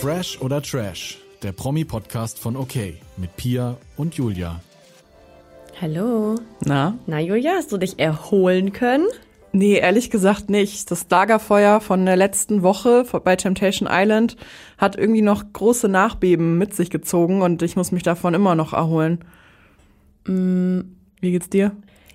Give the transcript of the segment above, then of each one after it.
Fresh oder Trash, der Promi-Podcast von OK mit Pia und Julia. Hallo. Na? Na, Julia, hast du dich erholen können? Nee, ehrlich gesagt nicht. Das Lagerfeuer von der letzten Woche bei Temptation Island hat irgendwie noch große Nachbeben mit sich gezogen und ich muss mich davon immer noch erholen. Mm. Wie geht's dir?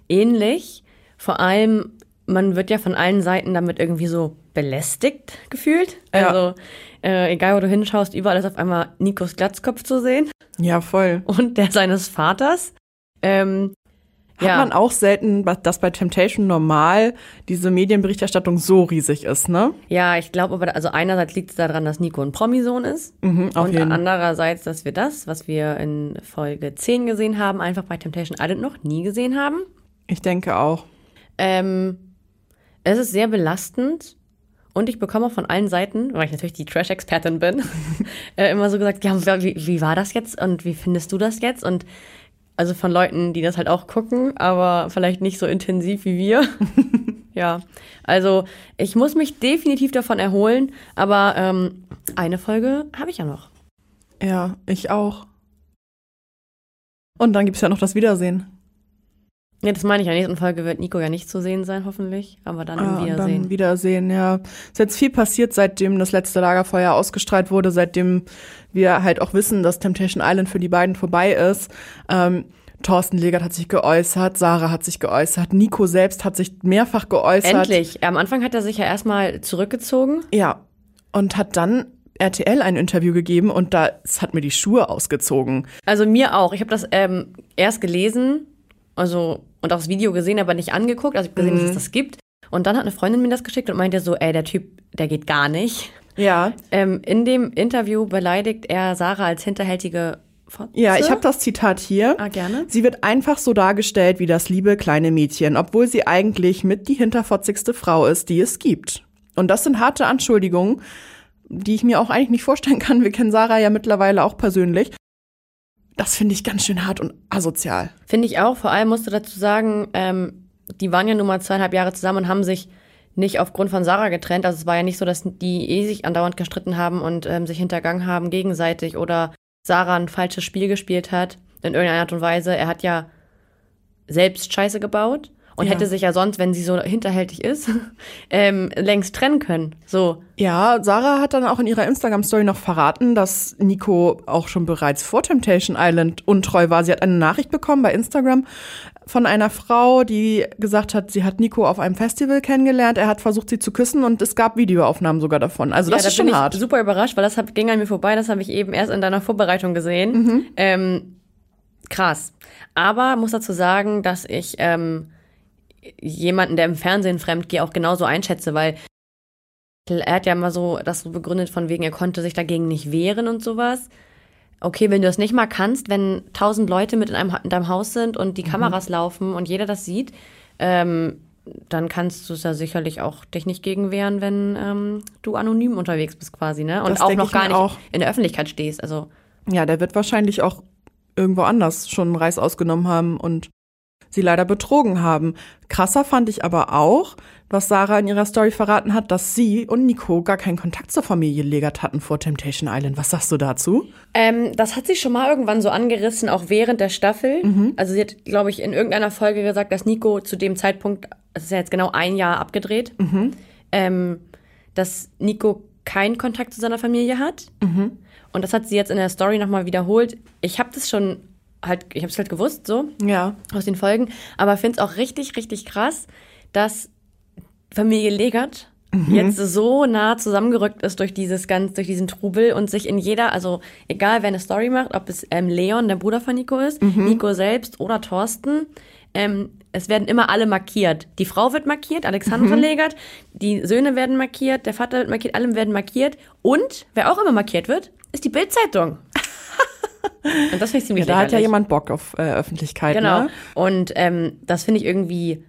Ähnlich. Vor allem, man wird ja von allen Seiten damit irgendwie so belästigt gefühlt. Ja. Also, äh, egal wo du hinschaust, überall ist auf einmal Nikos Glatzkopf zu sehen Ja, voll. und der seines Vaters. Ähm, Hat ja. man auch selten, dass bei Temptation normal diese Medienberichterstattung so riesig ist, ne? Ja, ich glaube aber, also einerseits liegt es daran, dass Nico ein Promisohn ist. Mhm, auf und jeden andererseits, dass wir das, was wir in Folge 10 gesehen haben, einfach bei Temptation Island noch nie gesehen haben. Ich denke auch. Ähm, es ist sehr belastend und ich bekomme von allen Seiten, weil ich natürlich die Trash-Expertin bin, äh, immer so gesagt, ja, wie, wie war das jetzt und wie findest du das jetzt? Und also von Leuten, die das halt auch gucken, aber vielleicht nicht so intensiv wie wir. ja, also ich muss mich definitiv davon erholen, aber ähm, eine Folge habe ich ja noch. Ja, ich auch. Und dann gibt's ja noch das Wiedersehen. Ja, das meine ich. In der nächsten Folge wird Nico ja nicht zu sehen sein, hoffentlich. Aber dann Ah, im Wiedersehen. Dann Wiedersehen, ja. Es ist jetzt viel passiert, seitdem das letzte Lagerfeuer ausgestrahlt wurde, seitdem wir halt auch wissen, dass Temptation Island für die beiden vorbei ist. Ähm, Thorsten Legert hat sich geäußert, Sarah hat sich geäußert, Nico selbst hat sich mehrfach geäußert. Endlich. Am Anfang hat er sich ja erstmal zurückgezogen. Ja. Und hat dann RTL ein Interview gegeben und da hat mir die Schuhe ausgezogen. Also mir auch. Ich habe das ähm, erst gelesen, also und auch das Video gesehen, aber nicht angeguckt. Also ich habe gesehen, dass es das gibt. Und dann hat eine Freundin mir das geschickt und meinte so, ey, der Typ, der geht gar nicht. Ja. Ähm, in dem Interview beleidigt er Sarah als hinterhältige Fotze. Ja, ich habe das Zitat hier. Ah, gerne. Sie wird einfach so dargestellt wie das liebe kleine Mädchen, obwohl sie eigentlich mit die hinterfotzigste Frau ist, die es gibt. Und das sind harte Anschuldigungen, die ich mir auch eigentlich nicht vorstellen kann. Wir kennen Sarah ja mittlerweile auch persönlich. Das finde ich ganz schön hart und asozial. Finde ich auch. Vor allem musst du dazu sagen, ähm, die waren ja nun mal zweieinhalb Jahre zusammen und haben sich nicht aufgrund von Sarah getrennt. Also es war ja nicht so, dass die eh sich andauernd gestritten haben und ähm, sich hintergangen haben gegenseitig oder Sarah ein falsches Spiel gespielt hat in irgendeiner Art und Weise. Er hat ja selbst Scheiße gebaut und Ja. hätte sich ja sonst, wenn sie so hinterhältig ist, ähm, längst trennen können. So. Ja, Sarah hat dann auch in ihrer Instagram-Story noch verraten, dass Nico auch schon bereits vor Temptation Island untreu war. Sie hat eine Nachricht bekommen bei Instagram von einer Frau, die gesagt hat, sie hat Nico auf einem Festival kennengelernt. Er hat versucht, sie zu küssen und es gab Videoaufnahmen sogar davon. Also das ja, ist da bin schon ich hart. super überrascht, weil das ging an mir vorbei. Das habe ich eben erst in deiner Vorbereitung gesehen. Mhm. Ähm, krass. Aber muss dazu sagen, dass ich ähm, jemanden, der im Fernsehen fremd gehe, auch genauso einschätze, weil er hat ja immer so das so begründet von wegen, er konnte sich dagegen nicht wehren und sowas. Okay, wenn du das nicht mal kannst, wenn tausend Leute mit in, einem, in deinem Haus sind und Mhm. die Kameras laufen und jeder das sieht, ähm, dann kannst du es ja sicherlich auch dich nicht gegen wehren, wenn ähm, du anonym unterwegs bist quasi, ne? Und Das auch noch gar nicht auch. in der Öffentlichkeit stehst. Also Ja, der wird wahrscheinlich auch irgendwo anders schon Reis ausgenommen haben und sie leider betrogen haben. Krasser fand ich aber auch, was Sarah in ihrer Story verraten hat, dass sie und Nico gar keinen Kontakt zur Familie Legert hatten vor Temptation Island. Was sagst du dazu? Ähm, das hat sie schon mal irgendwann so angerissen, auch während der Staffel. Mhm. Also sie hat, glaube ich, in irgendeiner Folge gesagt, dass Nico zu dem Zeitpunkt, es ist ja jetzt genau ein Jahr abgedreht, Mhm. ähm, dass Nico keinen Kontakt zu seiner Familie hat. Mhm. Und das hat sie jetzt in der Story nochmal wiederholt. Ich habe das schon halt, ich habe es halt gewusst, so Ja. aus den Folgen, aber finde es auch richtig, richtig krass, dass Familie Legert jetzt so nah zusammengerückt ist durch dieses ganz, durch diesen Trubel und sich in jeder, also egal wer eine Story macht, ob es ähm, Leon, der Bruder von Nico ist, Nico selbst oder Thorsten, ähm, es werden immer alle markiert. Die Frau wird markiert, Alexandra Legert, die Söhne werden markiert, der Vater wird markiert, alle werden markiert und wer auch immer markiert wird, ist die Bildzeitung. Und das finde ich ziemlich Da hat ja lächerlich. jemand Bock auf äh, Öffentlichkeit, Genau. ne? Und ähm, das finde ich irgendwie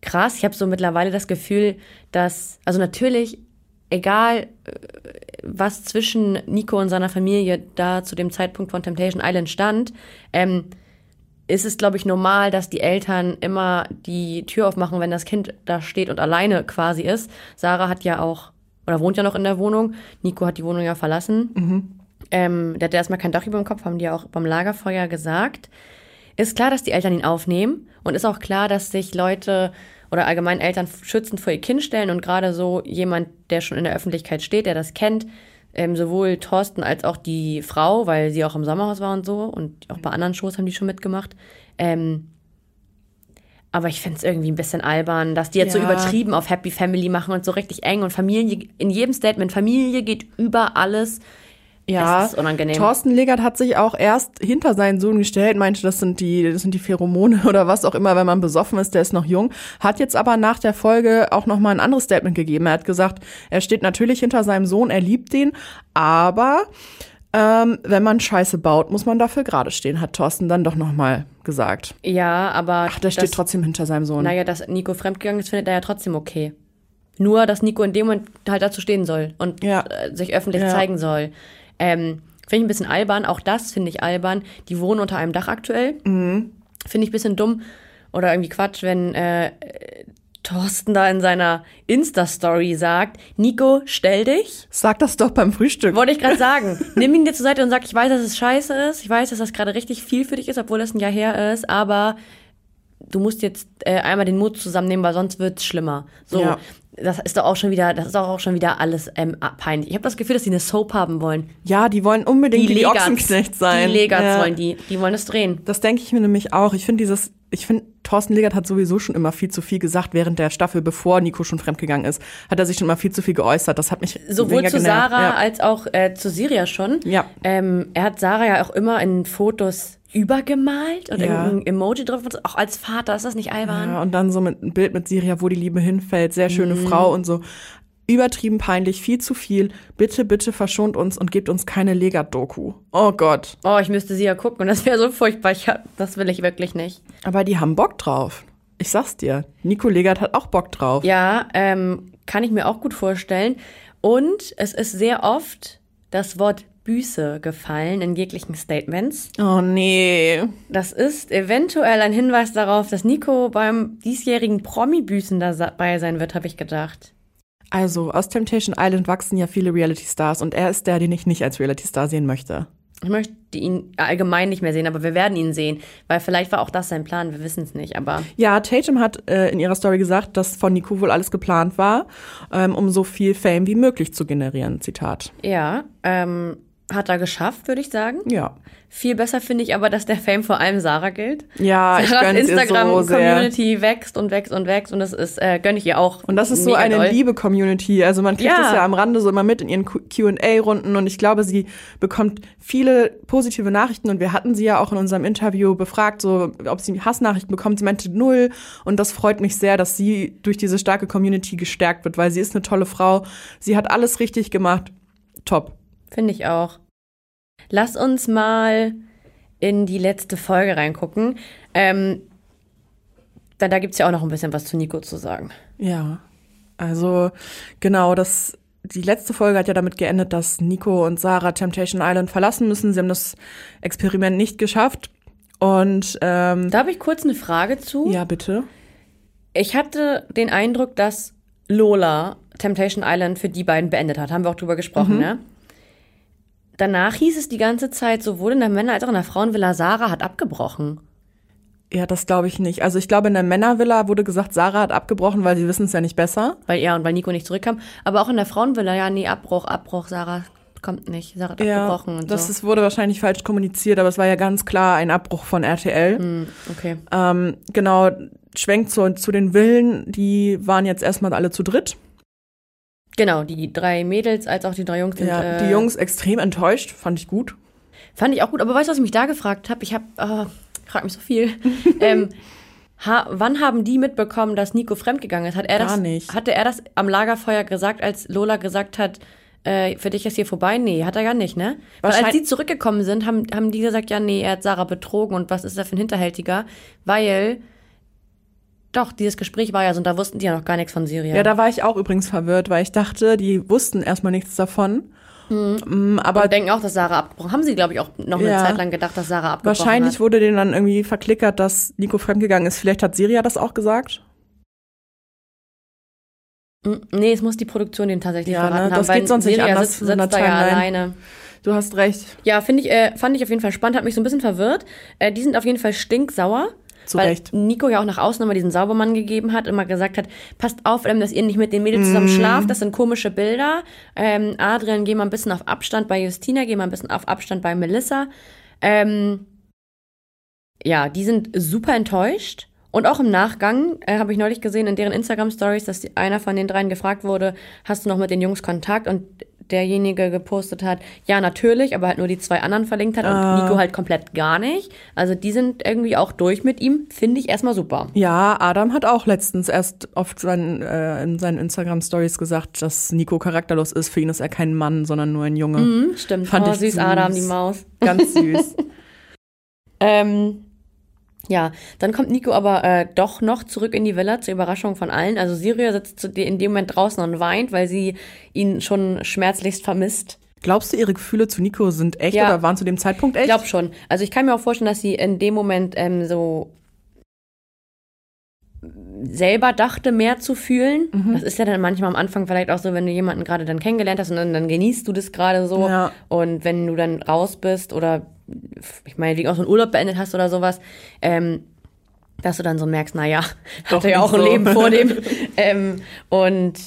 krass. Ich habe so mittlerweile das Gefühl, dass, also natürlich, egal äh, was zwischen Nico und seiner Familie da zu dem Zeitpunkt von Temptation Island stand, ähm, ist es, glaube ich, normal, dass die Eltern immer die Tür aufmachen, wenn das Kind da steht und alleine quasi ist. Sarah hat ja auch oder wohnt ja noch in der Wohnung. Nico hat die Wohnung ja verlassen. Ähm, der hat erstmal kein Dach über dem Kopf, haben die auch beim Lagerfeuer gesagt. Ist klar, dass die Eltern ihn aufnehmen und ist auch klar, dass sich Leute oder allgemein Eltern schützend vor ihr Kind stellen und gerade so jemand, der schon in der Öffentlichkeit steht, der das kennt, ähm, sowohl Thorsten als auch die Frau, weil sie auch im Sommerhaus war und so und auch bei anderen Shows haben die schon mitgemacht. Ähm, aber ich finde es irgendwie ein bisschen albern, dass die jetzt so Ja. übertrieben auf Happy Family machen und so richtig eng und Familie, in jedem Statement, Familie geht über alles. Ja, Es ist unangenehm. Thorsten Legert hat sich auch erst hinter seinen Sohn gestellt, meinte, das sind die, das sind die Pheromone oder was auch immer, wenn man besoffen ist, der ist noch jung. Hat jetzt aber nach der Folge auch noch mal ein anderes Statement gegeben. Er hat gesagt, er steht natürlich hinter seinem Sohn, er liebt den, aber ähm, wenn man Scheiße baut, muss man dafür gerade stehen, hat Thorsten dann doch noch mal gesagt. Ja, aber. Ach, der steht trotzdem hinter seinem Sohn. Naja, dass Nico fremdgegangen ist, findet er ja trotzdem okay. Nur, dass Nico in dem Moment halt dazu stehen soll und Ja. äh, sich öffentlich Ja. zeigen soll. Ähm, finde ich ein bisschen albern. Auch das finde ich albern. Die wohnen unter einem Dach aktuell. Mhm. Finde ich ein bisschen dumm oder irgendwie Quatsch, wenn äh, Thorsten da in seiner Insta-Story sagt, Nico, stell dich. Sag das doch beim Frühstück. Wollte ich gerade sagen. Nimm ihn dir zur Seite und sag, ich weiß, dass es scheiße ist. Ich weiß, dass das gerade richtig viel für dich ist, obwohl das ein Jahr her ist. Aber du musst jetzt äh, einmal den Mut zusammennehmen, weil sonst wird's schlimmer. So, Ja. das ist doch auch schon wieder, das ist doch auch schon wieder alles ähm, peinlich. Ich habe das Gefühl, dass sie eine Soap haben wollen. Ja, die wollen unbedingt die, die Ochsenknecht sein. Die Legats ja. wollen die. Die wollen es drehen. Das denke ich mir nämlich auch. Ich finde dieses, ich finde, Thorsten Legert hat sowieso schon immer viel zu viel gesagt während der Staffel, bevor Nico schon fremdgegangen ist. Hat er sich schon immer viel zu viel geäußert. Das hat mich Sowohl zu. Sarah Ja. als auch äh, zu Siria schon. Ja. Ähm, er hat Sarah ja auch immer in Fotos übergemalt oder Ja. irgendein Emoji drauf. Auch als Vater ist das nicht albern. ja, und dann so mit ein Bild mit Siria, wo die Liebe hinfällt. Sehr schöne Mhm. Frau und so. Übertrieben peinlich, viel zu viel. Bitte, bitte verschont uns und gebt uns keine Legat-Doku. Oh Gott. Oh, ich müsste sie ja gucken und das wäre so furchtbar. Ich hab, das will ich wirklich nicht. Aber die haben Bock drauf. Ich sag's dir. Nico Legert hat auch Bock drauf. Ja, ähm, kann ich mir auch gut vorstellen. Und es ist sehr oft das Wort Büße gefallen in jeglichen Statements. Oh nee. Das ist eventuell ein Hinweis darauf, dass Nico beim diesjährigen Promi-Büßen dabei sein wird, habe ich gedacht. Also, aus Temptation Island wachsen ja viele Reality-Stars und er ist der, den ich nicht als Reality-Star sehen möchte. Ich möchte ihn allgemein nicht mehr sehen, aber wir werden ihn sehen, weil vielleicht war auch das sein Plan, wir wissen es nicht, aber Ja, Tatum hat äh, in ihrer Story gesagt, dass von Nico wohl alles geplant war, ähm, um so viel Fame wie möglich zu generieren. Zitat. ja, ähm, hat er geschafft, würde ich sagen. Ja. Viel besser finde ich aber, dass der Fame vor allem Sarah gilt. Ja, ich Sarahs ihr so. Instagram-Community wächst und wächst und wächst und das ist, äh, gönne ich ihr auch. Und das ist so eine doll. liebe Community. Also man kriegt Ja. es ja am Rande so immer mit in ihren Q&A-Runden und ich glaube, sie bekommt viele positive Nachrichten und wir hatten sie ja auch in unserem Interview befragt, so ob sie Hassnachrichten bekommt. Sie meinte null und das freut mich sehr, dass sie durch diese starke Community gestärkt wird, weil sie ist eine tolle Frau. Sie hat alles richtig gemacht. Top. Finde ich auch. Lass uns mal in die letzte Folge reingucken. Ähm, da da gibt es ja auch noch ein bisschen was zu Nico zu sagen. Ja, also genau, das die letzte Folge hat ja damit geendet, dass Nico und Sarah Temptation Island verlassen müssen. Sie haben das Experiment nicht geschafft. Und ähm, Da habe ich kurz eine Frage zu. ja, bitte. Ich hatte den Eindruck, dass Lola Temptation Island für die beiden beendet hat. Haben wir auch drüber gesprochen, ne? Danach hieß es die ganze Zeit, sowohl in der Männer- als auch in der Frauenvilla, Sarah hat abgebrochen. Ja, das glaube ich nicht. Also ich glaube, in der Männervilla wurde gesagt, Sarah hat abgebrochen, weil sie wissen es ja nicht besser. Weil er und weil Nico nicht zurückkam. Aber auch in der Frauenvilla, ja, nee, Abbruch, Abbruch, Sarah kommt nicht. Sarah hat abgebrochen und das so. ist, wurde wahrscheinlich falsch kommuniziert, aber es war ja ganz klar ein Abbruch von RTL. Hm, okay. Ähm, genau, schwenkt zu, zu den Villen, die waren jetzt erstmal alle zu dritt. Genau, die drei Mädels als auch die drei Jungs sind. Ja, äh, die Jungs extrem enttäuscht, fand ich gut. Fand ich auch gut. Aber weißt du, was ich mich da gefragt habe? Ich habe, oh, ich frag mich so viel. ähm, ha, wann haben die mitbekommen, dass Nico fremdgegangen ist? Hat er Gar das, nicht. Hatte er das am Lagerfeuer gesagt, als Lola gesagt hat, äh, für dich ist hier vorbei? Nee, hat er ja nicht, ne? Weil als die zurückgekommen sind, haben, haben die gesagt, ja, nee, er hat Sarah betrogen und was ist er für ein Hinterhältiger? Weil, doch, dieses Gespräch war ja so und da wussten die ja noch gar nichts von Syria. Ja, da war ich auch übrigens verwirrt, weil ich dachte, die wussten erstmal nichts davon. Mm, Aber und denken auch, dass Sarah abgebrochen Haben sie, glaube ich, auch noch eine Ja. Zeit lang gedacht, dass Sarah abgebrochen wahrscheinlich hat. wurde denen dann irgendwie verklickert, dass Nico fremdgegangen ist. Vielleicht hat Siria das auch gesagt. Mm, Nee, es muss die Produktion den tatsächlich Ja, ne, verraten haben. das geht sonst nicht Seria anders sitzt, sitzt da ja alleine. Du hast recht. Ja, finde ich, äh, fand ich auf jeden Fall spannend, hat mich so ein bisschen verwirrt. Äh, die sind auf jeden Fall stinksauer. Zu weil Recht. Nico ja auch nach außen immer diesen Saubermann gegeben hat, immer gesagt hat, passt auf, dass ihr nicht mit den Mädels zusammen Mhm. schlaft, das sind komische Bilder. Ähm, Adrian, geh mal ein bisschen auf Abstand bei Justina, geh mal ein bisschen auf Abstand bei Melissa. Ähm, ja, die sind super enttäuscht. Und auch im Nachgang äh, habe ich neulich gesehen in deren Instagram-Stories, dass die, einer von den dreien gefragt wurde, hast du noch mit den Jungs Kontakt? Und derjenige gepostet hat, ja, natürlich, aber halt nur die zwei anderen verlinkt hat und Nico halt komplett gar nicht. Also die sind irgendwie auch durch mit ihm, finde ich erstmal super. Ja, Adam hat auch letztens erst auf seinen, äh, in seinen Instagram-Stories gesagt, dass Nico charakterlos ist. Für ihn ist er kein Mann, sondern nur ein Junge. Hm, stimmt. Fand oh, ich süß, süß. Adam, die Maus. Ganz süß. Ähm, ja, dann kommt Nico aber äh, doch noch zurück in die Villa zur Überraschung von allen. Also Syria sitzt in dem Moment draußen und weint, weil sie ihn schon schmerzlichst vermisst. Glaubst du, ihre Gefühle zu Nico sind echt Ja. oder waren zu dem Zeitpunkt echt? Ich glaube schon. Also ich kann mir auch vorstellen, dass sie in dem Moment ähm, so selber dachte, mehr zu fühlen. Das ist ja dann manchmal am Anfang vielleicht auch so, wenn du jemanden gerade dann kennengelernt hast und dann, dann genießt du das gerade so. Ja. Und wenn du dann raus bist oder ich meine, wegen auch so einen Urlaub beendet hast oder sowas, ähm, dass du dann so merkst, naja, hatte ja auch ein so. Leben vor dem. ähm, und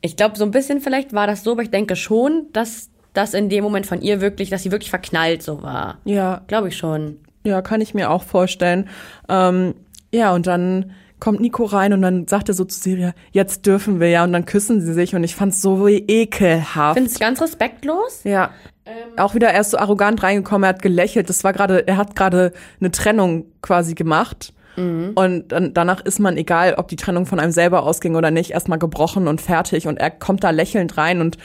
ich glaube, so ein bisschen vielleicht war das so, aber ich denke schon, dass das in dem Moment von ihr wirklich, dass sie wirklich verknallt so war. Ja, Glaube ich schon. ja, kann ich mir auch vorstellen. Ähm, ja, und dann kommt Nico rein und dann sagt er so zu Siria, jetzt dürfen wir ja. Und dann küssen sie sich und ich fand's so ekelhaft. Ich finde es ganz respektlos. Ja. Auch wieder erst so arrogant reingekommen, er hat gelächelt. Das war gerade, er hat gerade eine Trennung quasi gemacht. Und dann, danach ist man, egal ob die Trennung von einem selber ausging oder nicht, erstmal gebrochen und fertig. Und er kommt da lächelnd rein und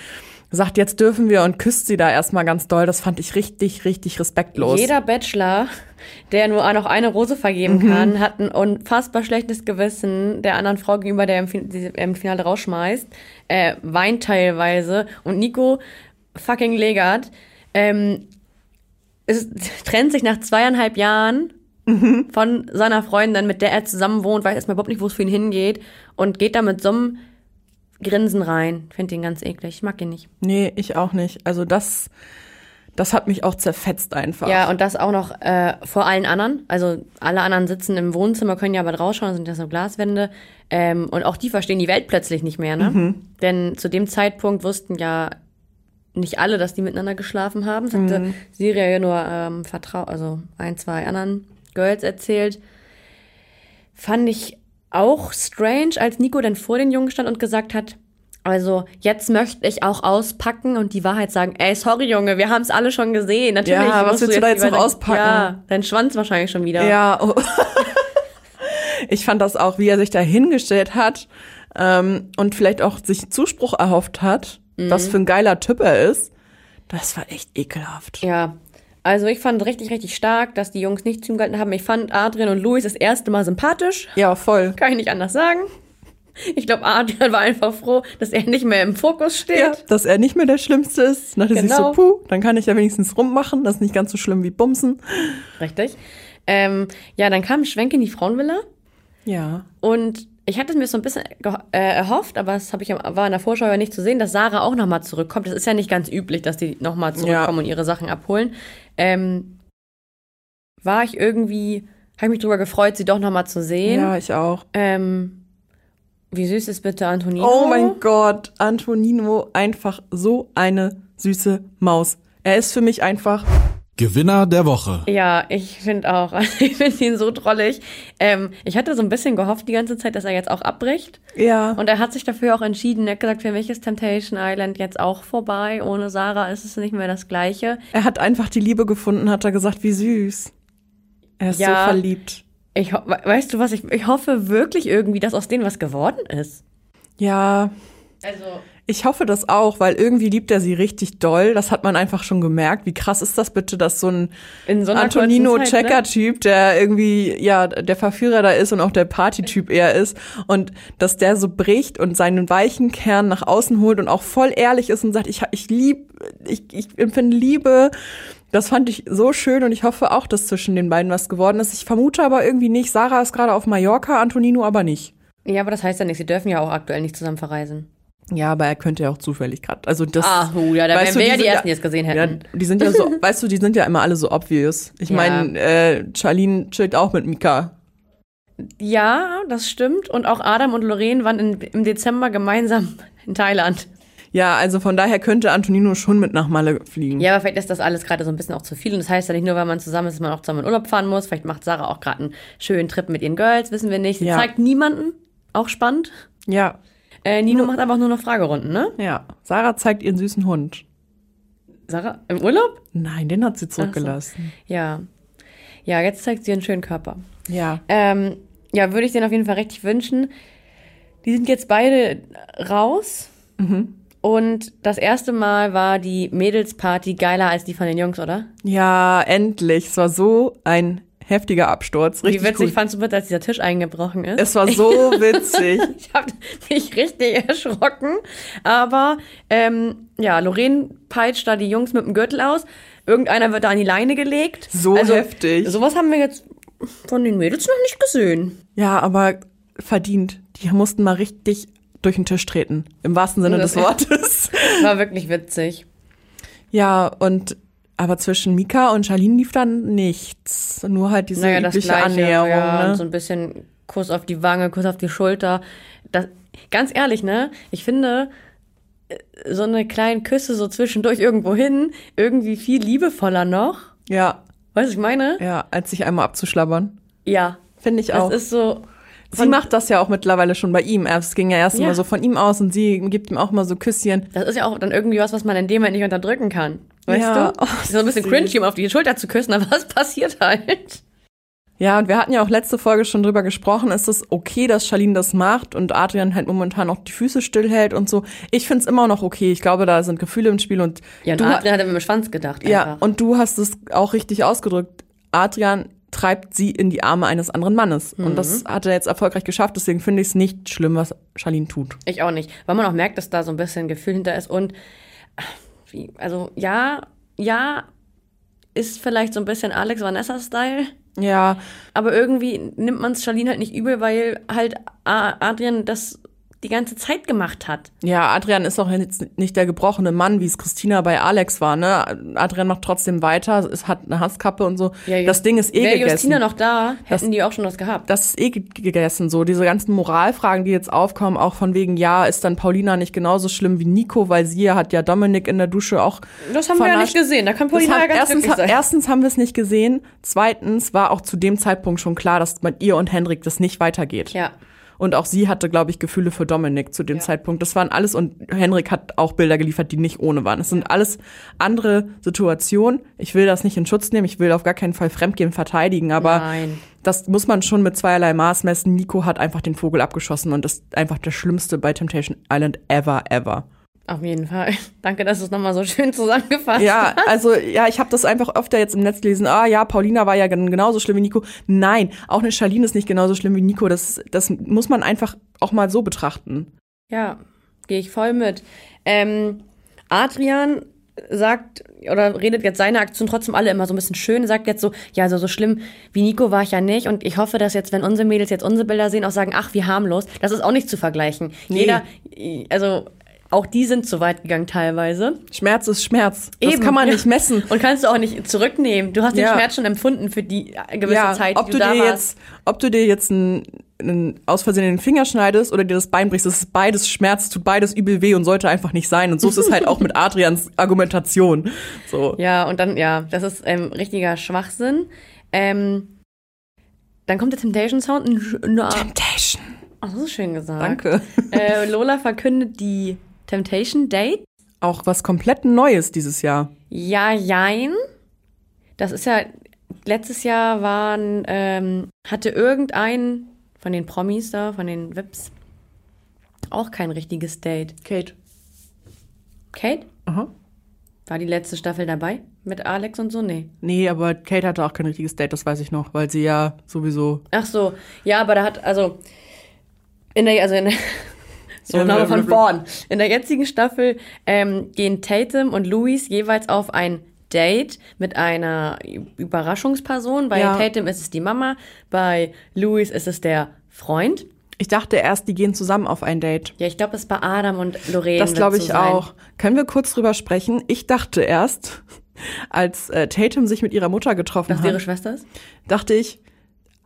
sagt, jetzt dürfen wir und küsst sie da erstmal ganz doll. Das fand ich richtig, richtig respektlos. Jeder Bachelor, der nur noch eine Rose vergeben kann, hat ein unfassbar schlechtes Gewissen der anderen Frau gegenüber, der im, die im Finale rausschmeißt, äh, weint teilweise. Und Nico fucking Legert ähm, es trennt sich nach zweieinhalb Jahren von seiner Freundin, mit der er zusammen wohnt, weiß erstmal überhaupt nicht, wo es für ihn hingeht und geht da mit so einem Grinsen rein. Finde ihn ganz eklig. Ich mag ihn nicht. Nee, ich auch nicht. Also das, das hat mich auch zerfetzt einfach. Ja, und das auch noch äh, vor allen anderen. Also alle anderen sitzen im Wohnzimmer, können ja aber rausschauen, sind ja so Glaswände. Ähm, und auch die verstehen die Welt plötzlich nicht mehr, ne? Denn zu dem Zeitpunkt wussten ja nicht alle, dass die miteinander geschlafen haben. Das hatte Siria ja nur ähm, vertrau also ein, zwei anderen Girls erzählt. Fand ich auch strange, als Nico dann vor den Jungen stand und gesagt hat, also jetzt möchte ich auch auspacken und die Wahrheit sagen, ey, sorry Junge, wir haben es alle schon gesehen. Natürlich Ja, was willst du da jetzt noch auspacken? Ja, dein Schwanz wahrscheinlich schon wieder. Ja, oh. ich fand das auch, wie er sich da hingestellt hat ähm, und vielleicht auch sich Zuspruch erhofft hat, Mhm. was für ein geiler Typ er ist. Das war echt ekelhaft. Ja. Also ich fand richtig, richtig stark, dass die Jungs nicht zu ihm gehalten haben. Ich fand Adrian und Luis das erste Mal sympathisch. Ja, voll. Kann ich nicht anders sagen. Ich glaube, Adrian war einfach froh, dass er nicht mehr im Fokus steht. Ja, dass er nicht mehr der Schlimmste ist. Dachte sich Genau. so, puh, dann kann ich ja wenigstens rummachen. Das ist nicht ganz so schlimm wie Bumsen. Richtig. Ähm, ja, dann kam Schwenk in die Frauenvilla. Ja. Und ich hatte es mir so ein bisschen äh, erhofft, aber das ich, war in der Vorschau ja nicht zu sehen, dass Sarah auch nochmal zurückkommt. Das ist ja nicht ganz üblich, dass die nochmal zurückkommen und ihre Sachen abholen. Ähm, war ich irgendwie, habe ich mich drüber gefreut, sie doch nochmal zu sehen. Ja, ich auch. Ähm, wie süß ist bitte Antonino? Oh mein Gott, Antonino, einfach so eine süße Maus. Er ist für mich einfach Gewinner der Woche. Ja, ich finde auch. Also ich finde ihn so drollig. Ähm, ich hatte so ein bisschen gehofft die ganze Zeit, dass er jetzt auch abbricht. Ja. Und er hat sich dafür auch entschieden. Er hat gesagt, für mich ist Temptation Island jetzt auch vorbei. Ohne Sarah ist es nicht mehr das Gleiche. Er hat einfach die Liebe gefunden, hat er gesagt, wie süß. Er ist Ja. so verliebt. Ich, weißt du was? Ich, ich hoffe wirklich irgendwie, dass aus denen was geworden ist. Ja, Also. ich hoffe das auch, weil irgendwie liebt er sie richtig doll. Das hat man einfach schon gemerkt. Wie krass ist das bitte, dass so ein In so Antonino ne? Checker-Typ, der irgendwie, ja, der Verführer da ist und auch der Party-Typ eher ist. Und dass der so bricht und seinen weichen Kern nach außen holt und auch voll ehrlich ist und sagt, ich, ich lieb, ich, ich empfinde Liebe. Das fand ich so schön und ich hoffe auch, dass zwischen den beiden was geworden ist. Ich vermute aber irgendwie nicht. Sarah ist gerade auf Mallorca, Antonino aber nicht. Ja, aber das heißt ja nicht, sie dürfen ja auch aktuell nicht zusammen verreisen. Ja, aber er könnte ja auch zufällig gerade. Also das. Ah, hu, ja, da wären wir ja die Ersten, die es gesehen Ja, hätten. die sind ja so, weißt du, die sind ja immer alle so obvious. Ich Ja. meine, äh, Charlene chillt auch mit Mika. Ja, das stimmt. Und auch Adam und Lorraine waren in, im Dezember gemeinsam in Thailand. Ja, also von daher könnte Antonino schon mit nach Malle fliegen. Ja, aber vielleicht ist das alles gerade so ein bisschen auch zu viel. Und das heißt ja nicht nur, weil man zusammen ist, dass man auch zusammen in Urlaub fahren muss. Vielleicht macht Sarah auch gerade einen schönen Trip mit ihren Girls, wissen wir nicht. Sie Ja. zeigt niemanden. Auch spannend. Ja, Äh, Nino macht aber auch nur noch Fragerunden, ne? ja. Sarah zeigt ihren süßen Hund. Sarah, im Urlaub? Nein, den hat sie zurückgelassen. Ja. Ja, jetzt zeigt sie einen schönen Körper. Ja. Ähm, ja, würde ich denen auf jeden Fall richtig wünschen. Die sind jetzt beide raus. Und das erste Mal war die Mädelsparty geiler als die von den Jungs, oder? Ja, endlich. Es war so ein heftiger Absturz. Richtig Wie witzig cool. fandst du bitte, als dieser Tisch eingebrochen ist? Es war so witzig. Ich habe mich richtig erschrocken. Aber ähm, ja, Lorraine peitscht da die Jungs mit dem Gürtel aus. Irgendeiner wird da an die Leine gelegt. So heftig. Sowas haben wir jetzt von den Mädels noch nicht gesehen. Ja, aber verdient. Die mussten mal richtig durch den Tisch treten. Im wahrsten Sinne Das- des Wortes. War wirklich witzig. Ja, und aber zwischen Mika und Charlene lief dann nichts. Nur halt diese Naja, das übliche gleiche. Annäherung. ja, ne? So ein bisschen Kuss auf die Wange, Kuss auf die Schulter. Das, ganz ehrlich, ne? Ich finde äh, so eine kleinen Küsse so zwischendurch irgendwo hin irgendwie viel liebevoller noch. ja, Weißt du, ich meine? ja, als sich einmal abzuschlabbern. Ja. Finde ich Das auch. ist so. sie macht das ja auch mittlerweile schon bei ihm. Es ging ja erst Ja. immer so von ihm aus und sie gibt ihm auch mal so Küsschen. Das ist ja auch dann irgendwie was, was man in dem Moment nicht unterdrücken kann. Weißt Ja. du? Oh, ist so ein bisschen cringy, um auf die Schulter zu küssen, aber was passiert halt? Ja, und wir hatten ja auch letzte Folge schon drüber gesprochen, ist es okay, dass Charlene das macht und Adrian halt momentan auch die Füße stillhält und so. Ich find's immer noch okay. Ich glaube, da sind Gefühle im Spiel und Ja, und du, Adrian hat mit dem Schwanz gedacht. ja, einfach. und du hast es auch richtig ausgedrückt. Adrian treibt sie in die Arme eines anderen Mannes. Und das Mhm. hat er jetzt erfolgreich geschafft, deswegen finde ich es nicht schlimm, was Charlene tut. Ich auch nicht. Weil man auch merkt, dass da so ein bisschen Gefühl hinter ist. Und wie, also ja, ja, ist vielleicht so ein bisschen Alex Vanessa-Style. Ja, Aber irgendwie nimmt man es Charlene halt nicht übel, weil halt Adrian das die ganze Zeit gemacht hat. Ja, Adrian ist auch jetzt nicht der gebrochene Mann, wie es Christina bei Alex war, ne? Adrian macht trotzdem weiter, es hat eine Hasskappe und so. das Ding ist eh Wäre gegessen. Justina noch da, hätten Das- die auch schon was gehabt. das ist eh ge- gegessen, so diese ganzen Moralfragen, die jetzt aufkommen, auch von wegen, ja, ist dann Paulina nicht genauso schlimm wie Nico, weil sie hat ja Dominik in der Dusche auch Das haben wir ja vernascht. nicht gesehen. Da kann Paulina ja ganz erstens, sein. erstens haben wir es nicht gesehen, zweitens war auch zu dem Zeitpunkt schon klar, dass mit ihr und Henrik das nicht weitergeht. ja. Und auch sie hatte, glaube ich, Gefühle für Dominik zu dem Zeitpunkt. Das waren alles, und Henrik hat auch Bilder geliefert, die nicht ohne waren. Es sind alles andere Situationen. Ich will das nicht in Schutz nehmen, ich will auf gar keinen Fall Fremdgehen verteidigen, aber Nein. das muss man schon mit zweierlei Maß messen. Nico hat einfach den Vogel abgeschossen und ist einfach der Schlimmste bei Temptation Island ever, ever. Auf jeden Fall. Danke, dass du es nochmal so schön zusammengefasst Ja, hast. also ja, ich habe das einfach öfter jetzt im Netz gelesen. Ah ja, Paulina war ja gen- genauso schlimm wie Nico. Nein, auch eine Charlene ist nicht genauso schlimm wie Nico. Das, das muss man einfach auch mal so betrachten. Ja, gehe ich voll mit. Ähm, Adrian sagt oder redet jetzt seine Aktion trotzdem alle immer so ein bisschen schön, sagt jetzt so, ja, also so schlimm wie Nico war ich ja nicht und ich hoffe, dass jetzt, wenn unsere Mädels jetzt unsere Bilder sehen, auch sagen, ach, wie harmlos. Das ist auch nicht zu vergleichen. Nee. Jeder, also auch die sind zu weit gegangen teilweise. Schmerz ist Schmerz. Das Eben, kann man nicht messen. Und kannst du auch nicht zurücknehmen. Du hast den Ja. Schmerz schon empfunden für die gewisse ja, Zeit, ob die du du, da dir jetzt, ob du dir jetzt einen, einen aus Versehen den Finger schneidest oder dir das Bein brichst, das ist beides Schmerz, tut beides übel weh und sollte einfach nicht sein. Und so ist es halt auch mit Adrians Argumentation. So. Ja, und dann, ja, das ist ähm, richtiger Schwachsinn. Ähm, dann kommt der Temptation Sound. Temptation. Ach, das ist schön gesagt. Danke. Äh, Lola verkündet die Temptation Date. Auch was komplett Neues dieses Jahr. Ja, jein. Das ist ja, letztes Jahr waren, ähm, hatte irgendein von den Promis da, von den Vips, auch kein richtiges Date. Kate. Kate? Aha. War die letzte Staffel dabei? Mit Alex und so? Nee. Nee, aber Kate hatte auch kein richtiges Date, das weiß ich noch, weil sie ja sowieso. Ach so, ja, aber da hat, also, in der, also in der, so Ja, von vorn. In der jetzigen Staffel ähm, gehen Tatum und Louis jeweils auf ein Date mit einer Überraschungsperson. Bei Ja. Tatum ist es die Mama, bei Louis ist es der Freund. Ich dachte erst, die gehen zusammen auf ein Date. Ja, ich glaube, es ist bei Adam und Lorraine. Das glaube ich so auch. Können wir kurz drüber sprechen? Ich dachte erst, als äh, Tatum sich mit ihrer Mutter getroffen Dass hat, die ihre Schwester ist? dachte ich,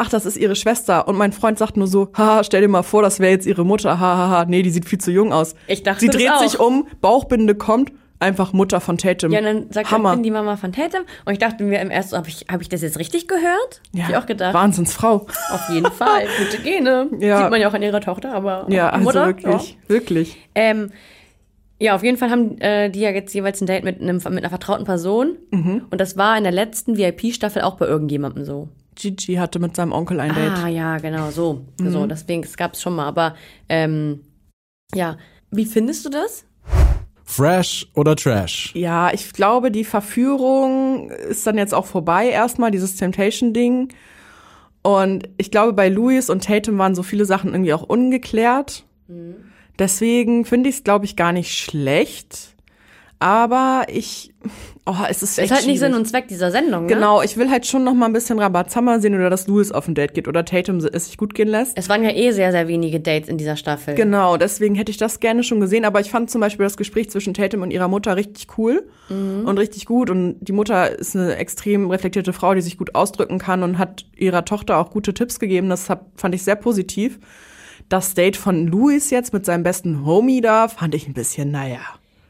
ach, das ist ihre Schwester. Und mein Freund sagt nur so, haha, stell dir mal vor, das wäre jetzt ihre Mutter. Hahaha, nee, die sieht viel zu jung aus. Ich dachte Sie dreht sich um, Bauchbinde kommt, einfach Mutter von Tatum. Ja, und dann sagt er, Hammer. ich bin die Mama von Tatum. Und ich dachte mir im ersten, habe ich, hab ich das jetzt richtig gehört? ja, Hab ich auch gedacht. Wahnsinnsfrau. Auf jeden Fall. Gute Gene. Ja. Sieht man ja auch an ihrer Tochter, aber Ja, also Mutter, wirklich, wirklich. Ja. Ähm, ja, auf jeden Fall haben äh, die ja jetzt jeweils ein Date mit, einem, mit einer vertrauten Person. Mhm. Und das war in der letzten VIP-Staffel auch bei irgendjemandem so. Gigi hatte mit seinem Onkel ein Date. Ah, ja, genau, so. Mhm. So, deswegen, es gab es schon mal. Aber ähm, ja, wie findest du das? Fresh oder Trash? Ja, ich glaube, die Verführung ist dann jetzt auch vorbei erstmal, dieses Temptation-Ding. Und ich glaube, bei Louis und Tatum waren so viele Sachen irgendwie auch ungeklärt. Deswegen finde ich es, glaube ich, gar nicht schlecht. Aber ich, oh, es ist echt Ist halt nicht schwierig. Sinn und Zweck dieser Sendung, ne? Genau, ich will halt schon noch mal ein bisschen Rambazamba sehen oder dass Louis auf ein Date geht oder Tatum es sich gut gehen lässt. Es waren ja eh sehr, sehr wenige Dates in dieser Staffel. Genau, deswegen hätte ich das gerne schon gesehen. Aber ich fand zum Beispiel das Gespräch zwischen Tatum und ihrer Mutter richtig cool und richtig gut. Und die Mutter ist eine extrem reflektierte Frau, die sich gut ausdrücken kann und hat ihrer Tochter auch gute Tipps gegeben. Das hab, fand ich sehr positiv. Das Date von Louis jetzt mit seinem besten Homie da fand ich ein bisschen, naja.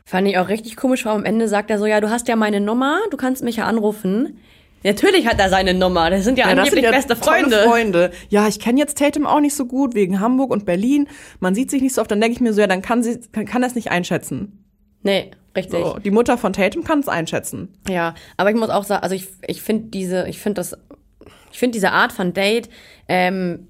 Fand ich auch richtig komisch, weil am Ende sagt er so, ja, du hast ja meine Nummer, du kannst mich ja anrufen. Natürlich hat er seine Nummer, das sind ja, Ja, angeblich ja beste Freunde. Freunde. Ja, ich kenne jetzt Tatum auch nicht so gut wegen Hamburg und Berlin. Man sieht sich nicht so oft. Dann denke ich mir so, ja, dann kann sie kann, kann das nicht einschätzen. Nee, richtig. So, die Mutter von Tatum kann es einschätzen. Ja, aber ich muss auch sagen, also ich, ich finde diese, ich finde das, ich finde diese Art von Date ähm,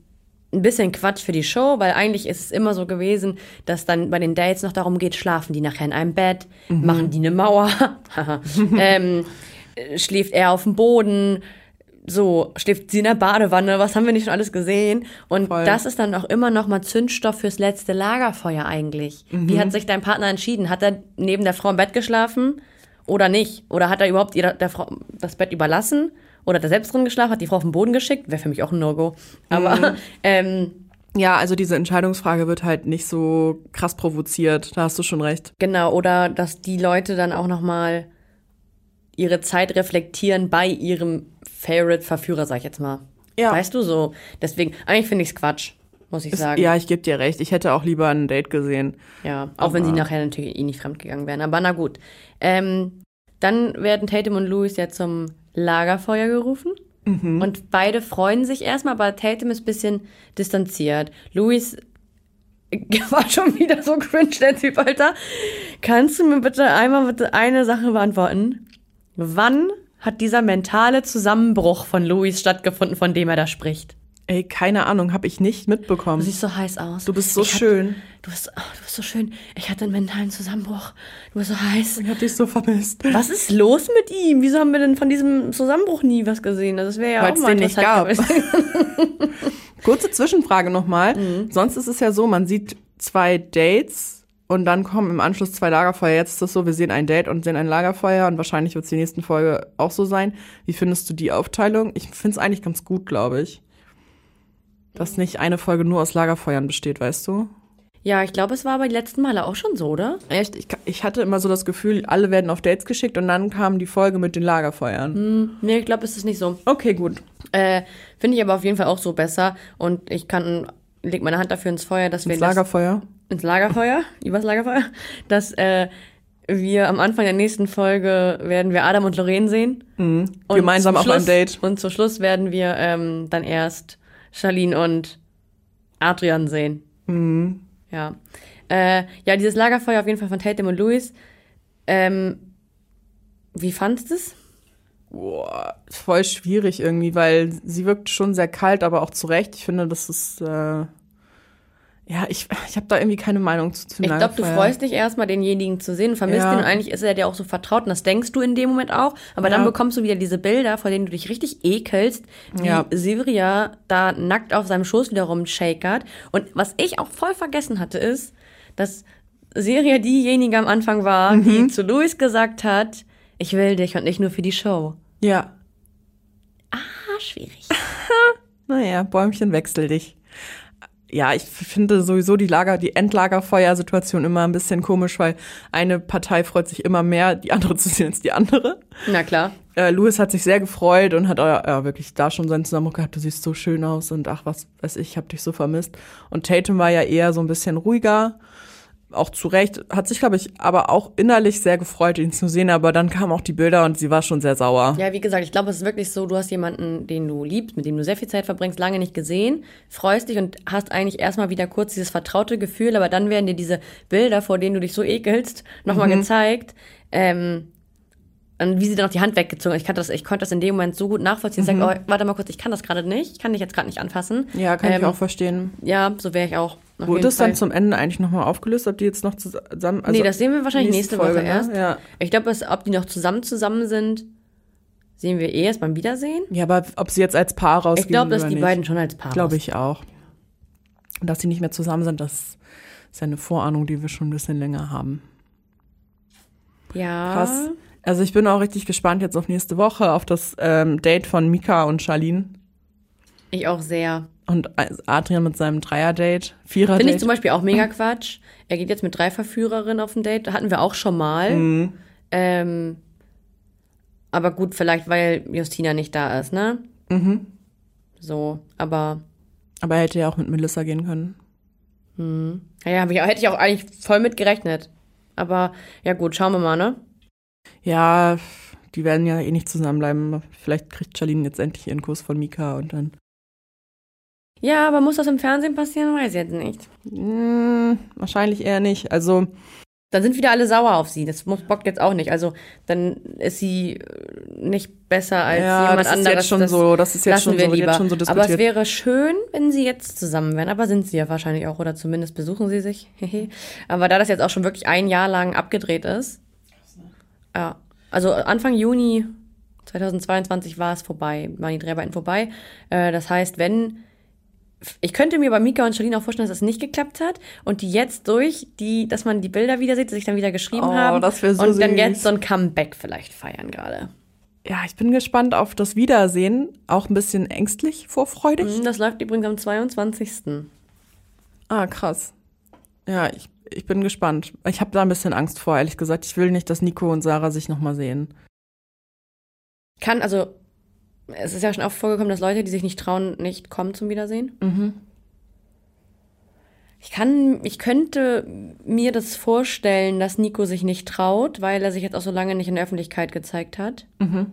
ein bisschen Quatsch für die Show, weil eigentlich ist es immer so gewesen, dass dann bei den Dates noch darum geht, schlafen die nachher in einem Bett, machen die eine Mauer, ähm, äh, schläft er auf dem Boden, so, schläft sie in der Badewanne, was haben wir nicht schon alles gesehen? Und Voll. das ist dann auch immer noch mal Zündstoff fürs letzte Lagerfeuer eigentlich. Wie hat sich dein Partner entschieden? Hat er neben der Frau im Bett geschlafen oder nicht? Oder hat er überhaupt der Frau das Bett überlassen? Oder hat er selbst drin geschlafen, hat die Frau auf den Boden geschickt? Wäre für mich auch ein No-Go. Aber ähm, Ja, also diese Entscheidungsfrage wird halt nicht so krass provoziert. Da hast du schon recht. genau, oder dass die Leute dann auch noch mal ihre Zeit reflektieren bei ihrem Favorite-Verführer, sag ich jetzt mal. Ja. Weißt du so? Deswegen, eigentlich finde ich es Quatsch, muss ich sagen. Ja, ich gebe dir recht. Ich hätte auch lieber ein Date gesehen. Ja, auch wenn sie nachher natürlich eh nicht fremdgegangen wären. Aber na gut. Ähm, dann werden Tatum und Louis ja zum Lagerfeuer gerufen. Und beide freuen sich erstmal, aber Tatum ist ein bisschen distanziert. Louis war schon wieder so cringe, der Typ, Alter. Kannst du mir bitte einmal bitte eine Sache beantworten? Wann hat dieser mentale Zusammenbruch von Louis stattgefunden, von dem er da spricht? Ey, keine Ahnung, habe ich nicht Du mitbekommen. siehst so heiß aus. Du bist so Ich schön. Du bist, ach, du bist so schön. Ich hatte einen mentalen Zusammenbruch. Du bist so heiß. Ich hab dich so vermisst. Was ist los mit ihm? Wieso haben wir denn von diesem Zusammenbruch nie was gesehen? Also das wäre ja Weil's auch mal den nicht gab. Kurze Zwischenfrage nochmal. Mhm. Sonst ist es ja so, man sieht zwei Dates und dann kommen im Anschluss zwei Lagerfeuer. Jetzt ist es so, wir sehen ein Date und sehen ein Lagerfeuer und wahrscheinlich wird es die nächsten Folge auch so sein. Wie findest du die Aufteilung? Ich finde es eigentlich ganz gut, glaube ich. Dass nicht eine Folge nur aus Lagerfeuern besteht, weißt du? Ja, ich glaube, es war aber die letzten Male auch schon so, oder? Echt? Ich, ich hatte immer so das Gefühl, alle werden auf Dates geschickt und dann kam die Folge mit den Lagerfeuern. Hm, nee, ich glaube, es ist nicht so. Okay, gut. Äh, Finde ich aber auf jeden Fall auch so besser. Und ich kann, leg meine Hand dafür ins Feuer, dass wir Ins das- Lagerfeuer. ins Lagerfeuer, übers Lagerfeuer, dass äh, wir am Anfang der nächsten Folge werden wir Adam und Lorraine sehen. Und Gemeinsam auf einem Schluss- Date. Und zum Schluss werden wir ähm, dann erst Charlene und Adrian sehen. Mhm. Ja. Äh, ja, dieses Lagerfeuer auf jeden Fall von Tatum und Louis. Ähm, wie fandest du es? Boah, voll schwierig irgendwie, weil sie wirkt schon sehr kalt, aber auch zu Recht. Ich finde, das ist, äh, ja, ich, ich habe da irgendwie keine Meinung zu. zum Ich glaube, du freust dich erstmal, denjenigen zu sehen, vermisst Ja. ihn und eigentlich ist er dir auch so vertraut und das denkst du in dem Moment auch. Aber dann Ja. bekommst du wieder diese Bilder, vor denen du dich richtig ekelst, wie Ja. Silvia da nackt auf seinem Schoß wieder rumshakert. Und was ich auch voll vergessen hatte, ist, dass Silvia diejenige am Anfang war, Mhm. die zu Louis gesagt hat, ich will dich und nicht nur für die Show. Ja, Ah, schwierig. naja, Bäumchen wechsel dich. Ja, ich finde sowieso die Lager, die Endlagerfeuersituation immer ein bisschen komisch, weil eine Partei freut sich immer mehr, die andere zu sehen als die andere. Na klar. Äh, Louis hat sich sehr gefreut und hat äh, ja, wirklich da schon seinen Zusammenbruch gehabt, du siehst so schön aus und ach, was weiß ich, ich hab dich so vermisst. Und Tatum war ja eher so ein bisschen ruhiger auch zu Recht, hat sich, glaube ich, aber auch innerlich sehr gefreut, ihn zu sehen, aber dann kamen auch die Bilder und sie war schon sehr sauer. Ja, wie gesagt, ich glaube, es ist wirklich so, du hast jemanden, den du liebst, mit dem du sehr viel Zeit verbringst, lange nicht gesehen, freust dich und hast eigentlich erstmal wieder kurz dieses vertraute Gefühl, aber dann werden dir diese Bilder, vor denen du dich so ekelst, nochmal mhm. gezeigt. Ähm, und wie sie dann auch die Hand weggezogen hat. Ich, das, ich konnte das in dem Moment so gut nachvollziehen. Mhm. Ich sag, oh, warte mal kurz, ich kann das gerade nicht. Ich kann dich jetzt gerade nicht anfassen. Ja, kann ähm, ich auch verstehen. Ja, so wäre ich auch. Wurde es dann zum Ende eigentlich nochmal aufgelöst, ob die jetzt noch zusammen. Also nee, das sehen wir wahrscheinlich nächste, nächste Folge, Woche ne? erst. Ja. Ich glaube, ob die noch zusammen zusammen sind, sehen wir eh erst beim Wiedersehen. Ja, aber ob sie jetzt als Paar rausgehen. Ich glaube, dass die nicht. beiden schon als Paar Glaube ich auch. Und dass sie nicht mehr zusammen sind, das ist ja eine Vorahnung, die wir schon ein bisschen länger haben. Ja. Krass. Also ich bin auch richtig gespannt jetzt auf nächste Woche, auf das ähm, Date von Mika und Charlene. Ich auch sehr. Und Adrian mit seinem Dreier-Date, Vierer-Date. Finde ich zum Beispiel auch mega Quatsch. Er geht jetzt mit drei Verführerinnen auf ein Date. Hatten wir auch schon mal. Mhm. Ähm, aber gut, vielleicht weil Justina nicht da ist, ne? Mhm. So, aber. Aber er hätte ja auch mit Melissa gehen können. Hm. Ja, ich, hätte ich auch eigentlich voll mit gerechnet. Aber ja gut, schauen wir mal, ne? Ja, die werden ja eh nicht zusammenbleiben. Vielleicht kriegt Charlene jetzt endlich ihren Kurs von Mika und dann. Ja, aber muss das im Fernsehen passieren? Weiß ich jetzt nicht. Hm, wahrscheinlich eher nicht. Also. Dann sind wieder alle sauer auf sie. Das bockt jetzt auch nicht. Also dann ist sie nicht besser als ja, jemand das ist anderes. Jetzt schon das so, das ist jetzt schon so, jetzt schon so diskutiert. Aber es wäre schön, wenn sie jetzt zusammen wären. Aber sind sie ja wahrscheinlich auch. Oder zumindest besuchen sie sich. aber da das jetzt auch schon wirklich ein Jahr lang abgedreht ist. Ja. Also Anfang Juni 2022 war es vorbei, waren die Dreharbeiten vorbei. Äh, das heißt, wenn ich könnte mir bei Mika und Charlene auch vorstellen, dass das nicht geklappt hat und die jetzt durch die, dass man die Bilder wieder sieht, sich dann wieder geschrieben oh, haben das so und süß. dann jetzt so ein Comeback vielleicht feiern gerade. Ja, ich bin gespannt auf das Wiedersehen, auch ein bisschen ängstlich, vorfreudig. Mhm, das läuft übrigens am 22. Ah, krass. Ja, ich ich bin gespannt. Ich habe da ein bisschen Angst vor, ehrlich gesagt. Ich will nicht, dass Nico und Sarah sich nochmal sehen. Kann, also, es ist ja schon oft vorgekommen, dass Leute, die sich nicht trauen, nicht kommen zum Wiedersehen. Mhm. Ich kann, ich könnte mir das vorstellen, dass Nico sich nicht traut, weil er sich jetzt auch so lange nicht in der Öffentlichkeit gezeigt hat. Mhm.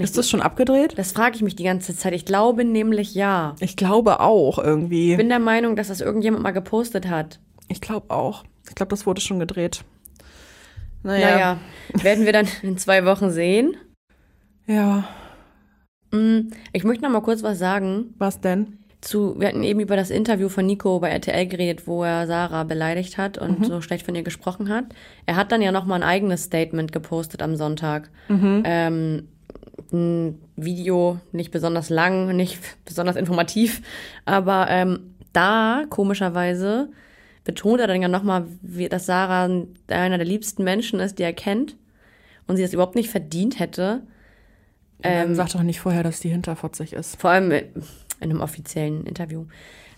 ist das schon abgedreht? Das frage ich mich die ganze Zeit. Ich glaube nämlich ja. Ich glaube auch irgendwie. Ich bin der Meinung, dass das irgendjemand mal gepostet hat. Ich glaube auch. Ich glaube, das wurde schon gedreht. Naja. naja. werden wir dann in zwei Wochen sehen. Ja. Mm, ich möchte noch mal kurz was sagen. Was denn? Zu, wir hatten eben über das Interview von Nico bei RTL geredet, wo er Sarah beleidigt hat und mhm. so schlecht von ihr gesprochen hat. Er hat dann ja noch mal ein eigenes Statement gepostet am Sonntag. Mhm. Ähm, ein Video, nicht besonders lang, nicht besonders informativ, aber ähm, da komischerweise betont er dann ja nochmal, dass Sarah einer der liebsten Menschen ist, die er kennt und sie das überhaupt nicht verdient hätte. Ähm, sag doch nicht vorher, dass die hinterfotzig ist. Vor allem in einem offiziellen Interview.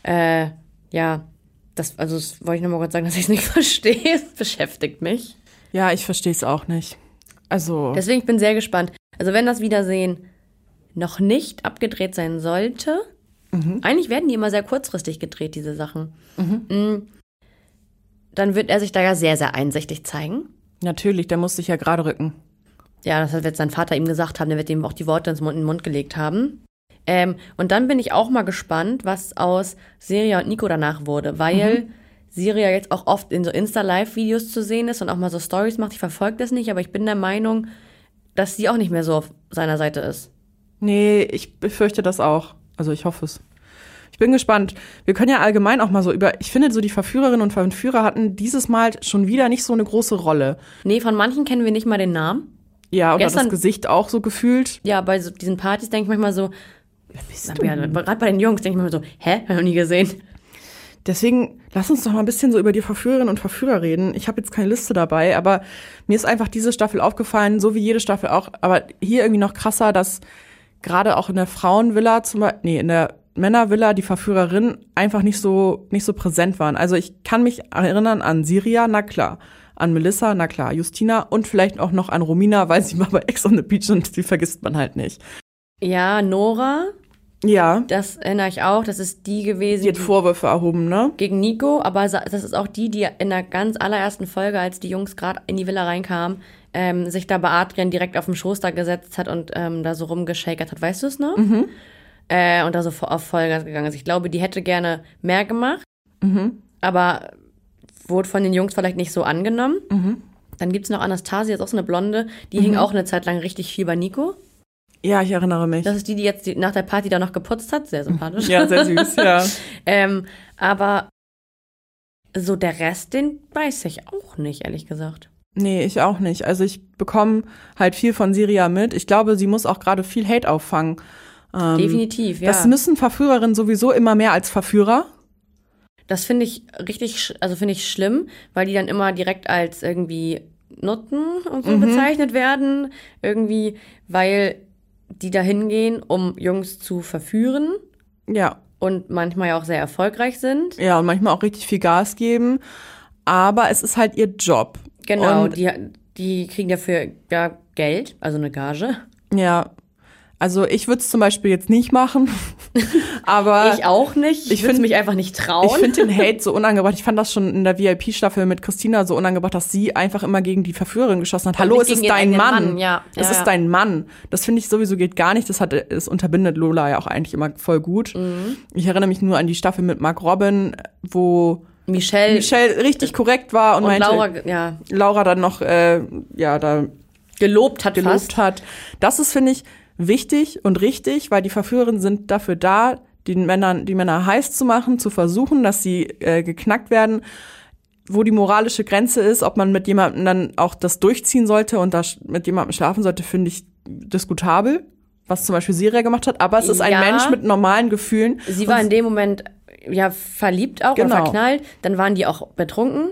Äh, ja, das, also das wollte ich nochmal kurz sagen, dass ich es nicht verstehe. Es beschäftigt mich. Ja, ich verstehe es auch nicht. Also. Deswegen ich bin sehr gespannt. Also wenn das Wiedersehen noch nicht abgedreht sein sollte, mhm. eigentlich werden die immer sehr kurzfristig gedreht, diese Sachen. Mhm. Mm, dann wird er sich da ja sehr, sehr einsichtig zeigen. Natürlich, der muss sich ja gerade rücken. Ja, das wird sein Vater ihm gesagt haben, der wird ihm auch die Worte ins Mund, in den Mund gelegt haben. Ähm, und dann bin ich auch mal gespannt, was aus Siria und Nico danach wurde, weil mhm. Siria jetzt auch oft in so Insta-Live-Videos zu sehen ist und auch mal so Stories macht. Ich verfolge das nicht, aber ich bin der Meinung, dass sie auch nicht mehr so auf seiner Seite ist. Nee, ich befürchte das auch. Also ich hoffe es. Ich bin gespannt. Wir können ja allgemein auch mal so über, ich finde so die Verführerinnen und Verführer hatten dieses Mal schon wieder nicht so eine große Rolle. Nee, von manchen kennen wir nicht mal den Namen. Ja, oder Gestern, das Gesicht auch so gefühlt. Ja, bei so diesen Partys denke ich manchmal so, gerade bei den Jungs denke ich manchmal so, hä, hab ich noch nie gesehen. Deswegen lass uns doch mal ein bisschen so über die Verführerinnen und Verführer reden. Ich habe jetzt keine Liste dabei, aber mir ist einfach diese Staffel aufgefallen, so wie jede Staffel auch, aber hier irgendwie noch krasser, dass gerade auch in der Frauenvilla zum Beispiel, nee, in der Männervilla die Verführerin einfach nicht so nicht so präsent waren. Also ich kann mich erinnern an Siria, na klar, an Melissa, na klar, Justina und vielleicht auch noch an Romina, weil sie war bei Ex on the Beach und die vergisst man halt nicht. Ja, Nora, Ja, das erinnere ich auch. Das ist die gewesen, die hat Vorwürfe erhoben, ne? gegen Nico, aber das ist auch die, die in der ganz allerersten Folge, als die Jungs gerade in die Villa reinkamen, ähm, sich da bei Adrian direkt auf den Schoß da gesetzt hat und ähm, da so rumgeschakert hat. Weißt du es noch? Äh, und da so auf Vollgas gegangen ist. Ich glaube, die hätte gerne mehr gemacht, aber wurde von den Jungs vielleicht nicht so angenommen. Dann gibt's noch Anastasia, ist auch so eine Blonde, die hing auch eine Zeit lang richtig viel bei Nico. Ja, ich erinnere mich. Das ist die, die jetzt nach der Party da noch geputzt hat. Sehr sympathisch. ja, sehr süß, ja. Ähm, aber so der Rest, den weiß ich auch nicht, ehrlich gesagt. Nee, ich auch nicht. Also ich bekomme halt viel von Siria mit. Ich glaube, sie muss auch gerade viel Hate auffangen. Ähm, Definitiv, ja. Das müssen Verführerinnen sowieso immer mehr als Verführer. Das finde ich richtig, also finde ich schlimm, weil die dann immer direkt als irgendwie Nutten und so bezeichnet werden. Irgendwie, weil die da hingehen, um Jungs zu verführen Ja, und manchmal ja auch sehr erfolgreich sind. ja, und manchmal auch richtig viel Gas geben. Aber es ist halt ihr Job. Genau, Und, die, die kriegen dafür ja Geld, also eine Gage. ja. Also ich würde es zum Beispiel jetzt nicht machen. aber Ich auch nicht. Ich, würde mich einfach nicht trauen. Ich finde den Hate so unangebracht. Ich fand das schon in der VIP-Staffel mit Christina so unangebracht, dass sie einfach immer gegen die Verführerin geschossen hat. Hallo, es ist dein Mann. Mann, ja. Es Ja, ist ja. dein Mann. Das finde ich sowieso geht gar nicht. Das hat, es unterbindet Lola ja auch eigentlich immer voll gut. Mhm. Ich erinnere mich nur an die Staffel mit Mark Robin, wo Michelle, Michelle richtig korrekt war und, und meinte, Laura ja, Laura dann noch, äh, ja, da gelobt hat gelobt fast. hat. Das ist, finde ich, wichtig und richtig, weil die Verführerinnen sind dafür da, den Männern, die Männer heiß zu machen, zu versuchen, dass sie äh, geknackt werden, wo die moralische Grenze ist, ob man mit jemandem dann auch das durchziehen sollte und da mit jemandem schlafen sollte, finde ich diskutabel, was zum Beispiel Siria gemacht hat. Aber es ist ein Ja. Mensch mit normalen Gefühlen. Sie war in dem Moment ja verliebt auch Genau. und verknallt. Dann waren die auch betrunken.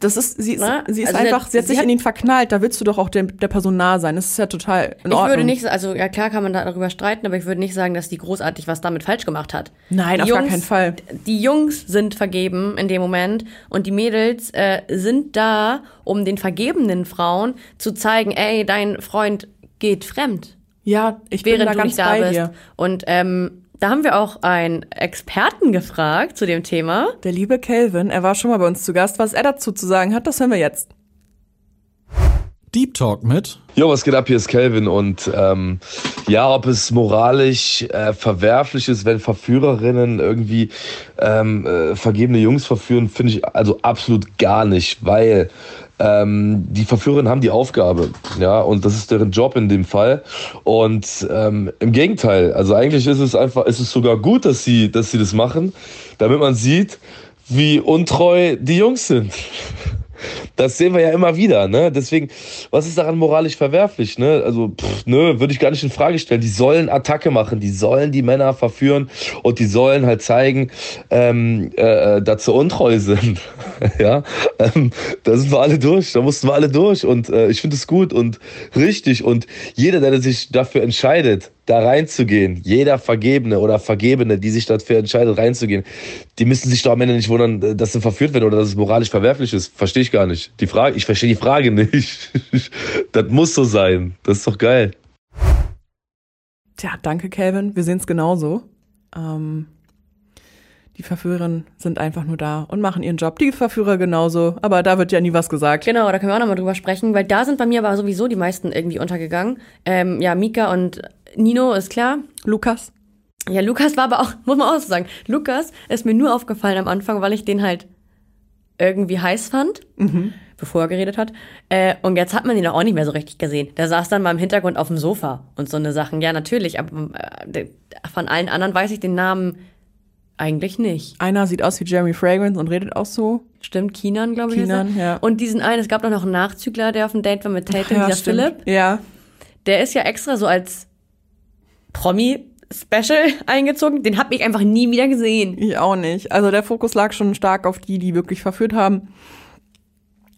Das ist, sie ist, Na, sie ist also einfach, hat- sie hat sich in ihn verknallt, da willst du doch auch der, der Person nah sein. Das ist ja total in Ich Ordnung. würde nicht, also ja klar kann man darüber streiten, aber ich würde nicht sagen, dass die großartig was damit falsch gemacht hat. Nein, die auf gar keinen Fall. Die Jungs sind vergeben in dem Moment und die Mädels äh, sind da, um den vergebenen Frauen zu zeigen, ey, dein Freund geht fremd, Ja, ich bin da du ganz nicht da bei bist. dir. Und ähm, da haben wir auch einen Experten gefragt zu dem Thema. Der liebe Kelvin, er war schon mal bei uns zu Gast. Was er dazu zu sagen hat, das hören wir jetzt. Deep Talk mit Jo, was geht ab? Hier ist Kelvin und ähm, ja, ob es moralisch äh, verwerflich ist, wenn Verführerinnen irgendwie ähm, äh, vergebene Jungs verführen, finde ich also absolut gar nicht, weil ähm, die Verführerinnen haben die Aufgabe, ja, und das ist deren Job in dem Fall. Und ähm, im Gegenteil, also eigentlich ist es einfach, ist es sogar gut, dass sie, dass sie das machen, damit man sieht, wie untreu die Jungs sind. Das sehen wir ja immer wieder, ne? Deswegen, was ist daran moralisch verwerflich, ne? Also, pff, nö, würde ich gar nicht in Frage stellen. Die sollen Attacke machen, die sollen die Männer verführen und die sollen halt zeigen, ähm, äh, dass sie untreu sind. ja, ähm, da sind wir alle durch, da mussten wir alle durch und äh, ich finde es gut und richtig und jeder, der sich dafür entscheidet, da reinzugehen, jeder Vergebene oder Vergebene, die sich dafür entscheidet, reinzugehen, die müssen sich doch am Ende nicht wundern, dass sie verführt werden oder dass es moralisch verwerflich ist. Verstehe ich gar nicht. Die Frage, ich verstehe die Frage nicht. das muss so sein. Das ist doch geil. Tja, danke, Kelvin. Wir sehen es genauso. Ähm, die Verführerinnen sind einfach nur da und machen ihren Job. Die Verführer genauso. Aber da wird ja nie was gesagt. Genau, da können wir auch nochmal drüber sprechen, weil da sind bei mir aber sowieso die meisten irgendwie untergegangen. Ähm, ja, Mika und Nino ist klar. Lukas? Ja, Lukas war aber auch, muss man auch so sagen, Lukas ist mir nur aufgefallen am Anfang, weil ich den halt irgendwie heiß fand, bevor er geredet hat. Äh, und jetzt hat man ihn auch nicht mehr so richtig gesehen. Der saß dann mal im Hintergrund auf dem Sofa und so eine Sachen. Ja, natürlich, aber äh, von allen anderen weiß ich den Namen eigentlich nicht. Einer sieht aus wie Jeremy Fragrance und redet auch so. Stimmt, Kinan, glaube ich. Er. ja. Und diesen einen, es gab doch noch einen Nachzügler, der auf dem Date war mit Tatum, dieser stimmt. Philipp. Ja. Der ist ja extra so als Promi-Special eingezogen. Den hab ich einfach nie wieder gesehen. Ich auch nicht. Also der Fokus lag schon stark auf die, die wirklich verführt haben.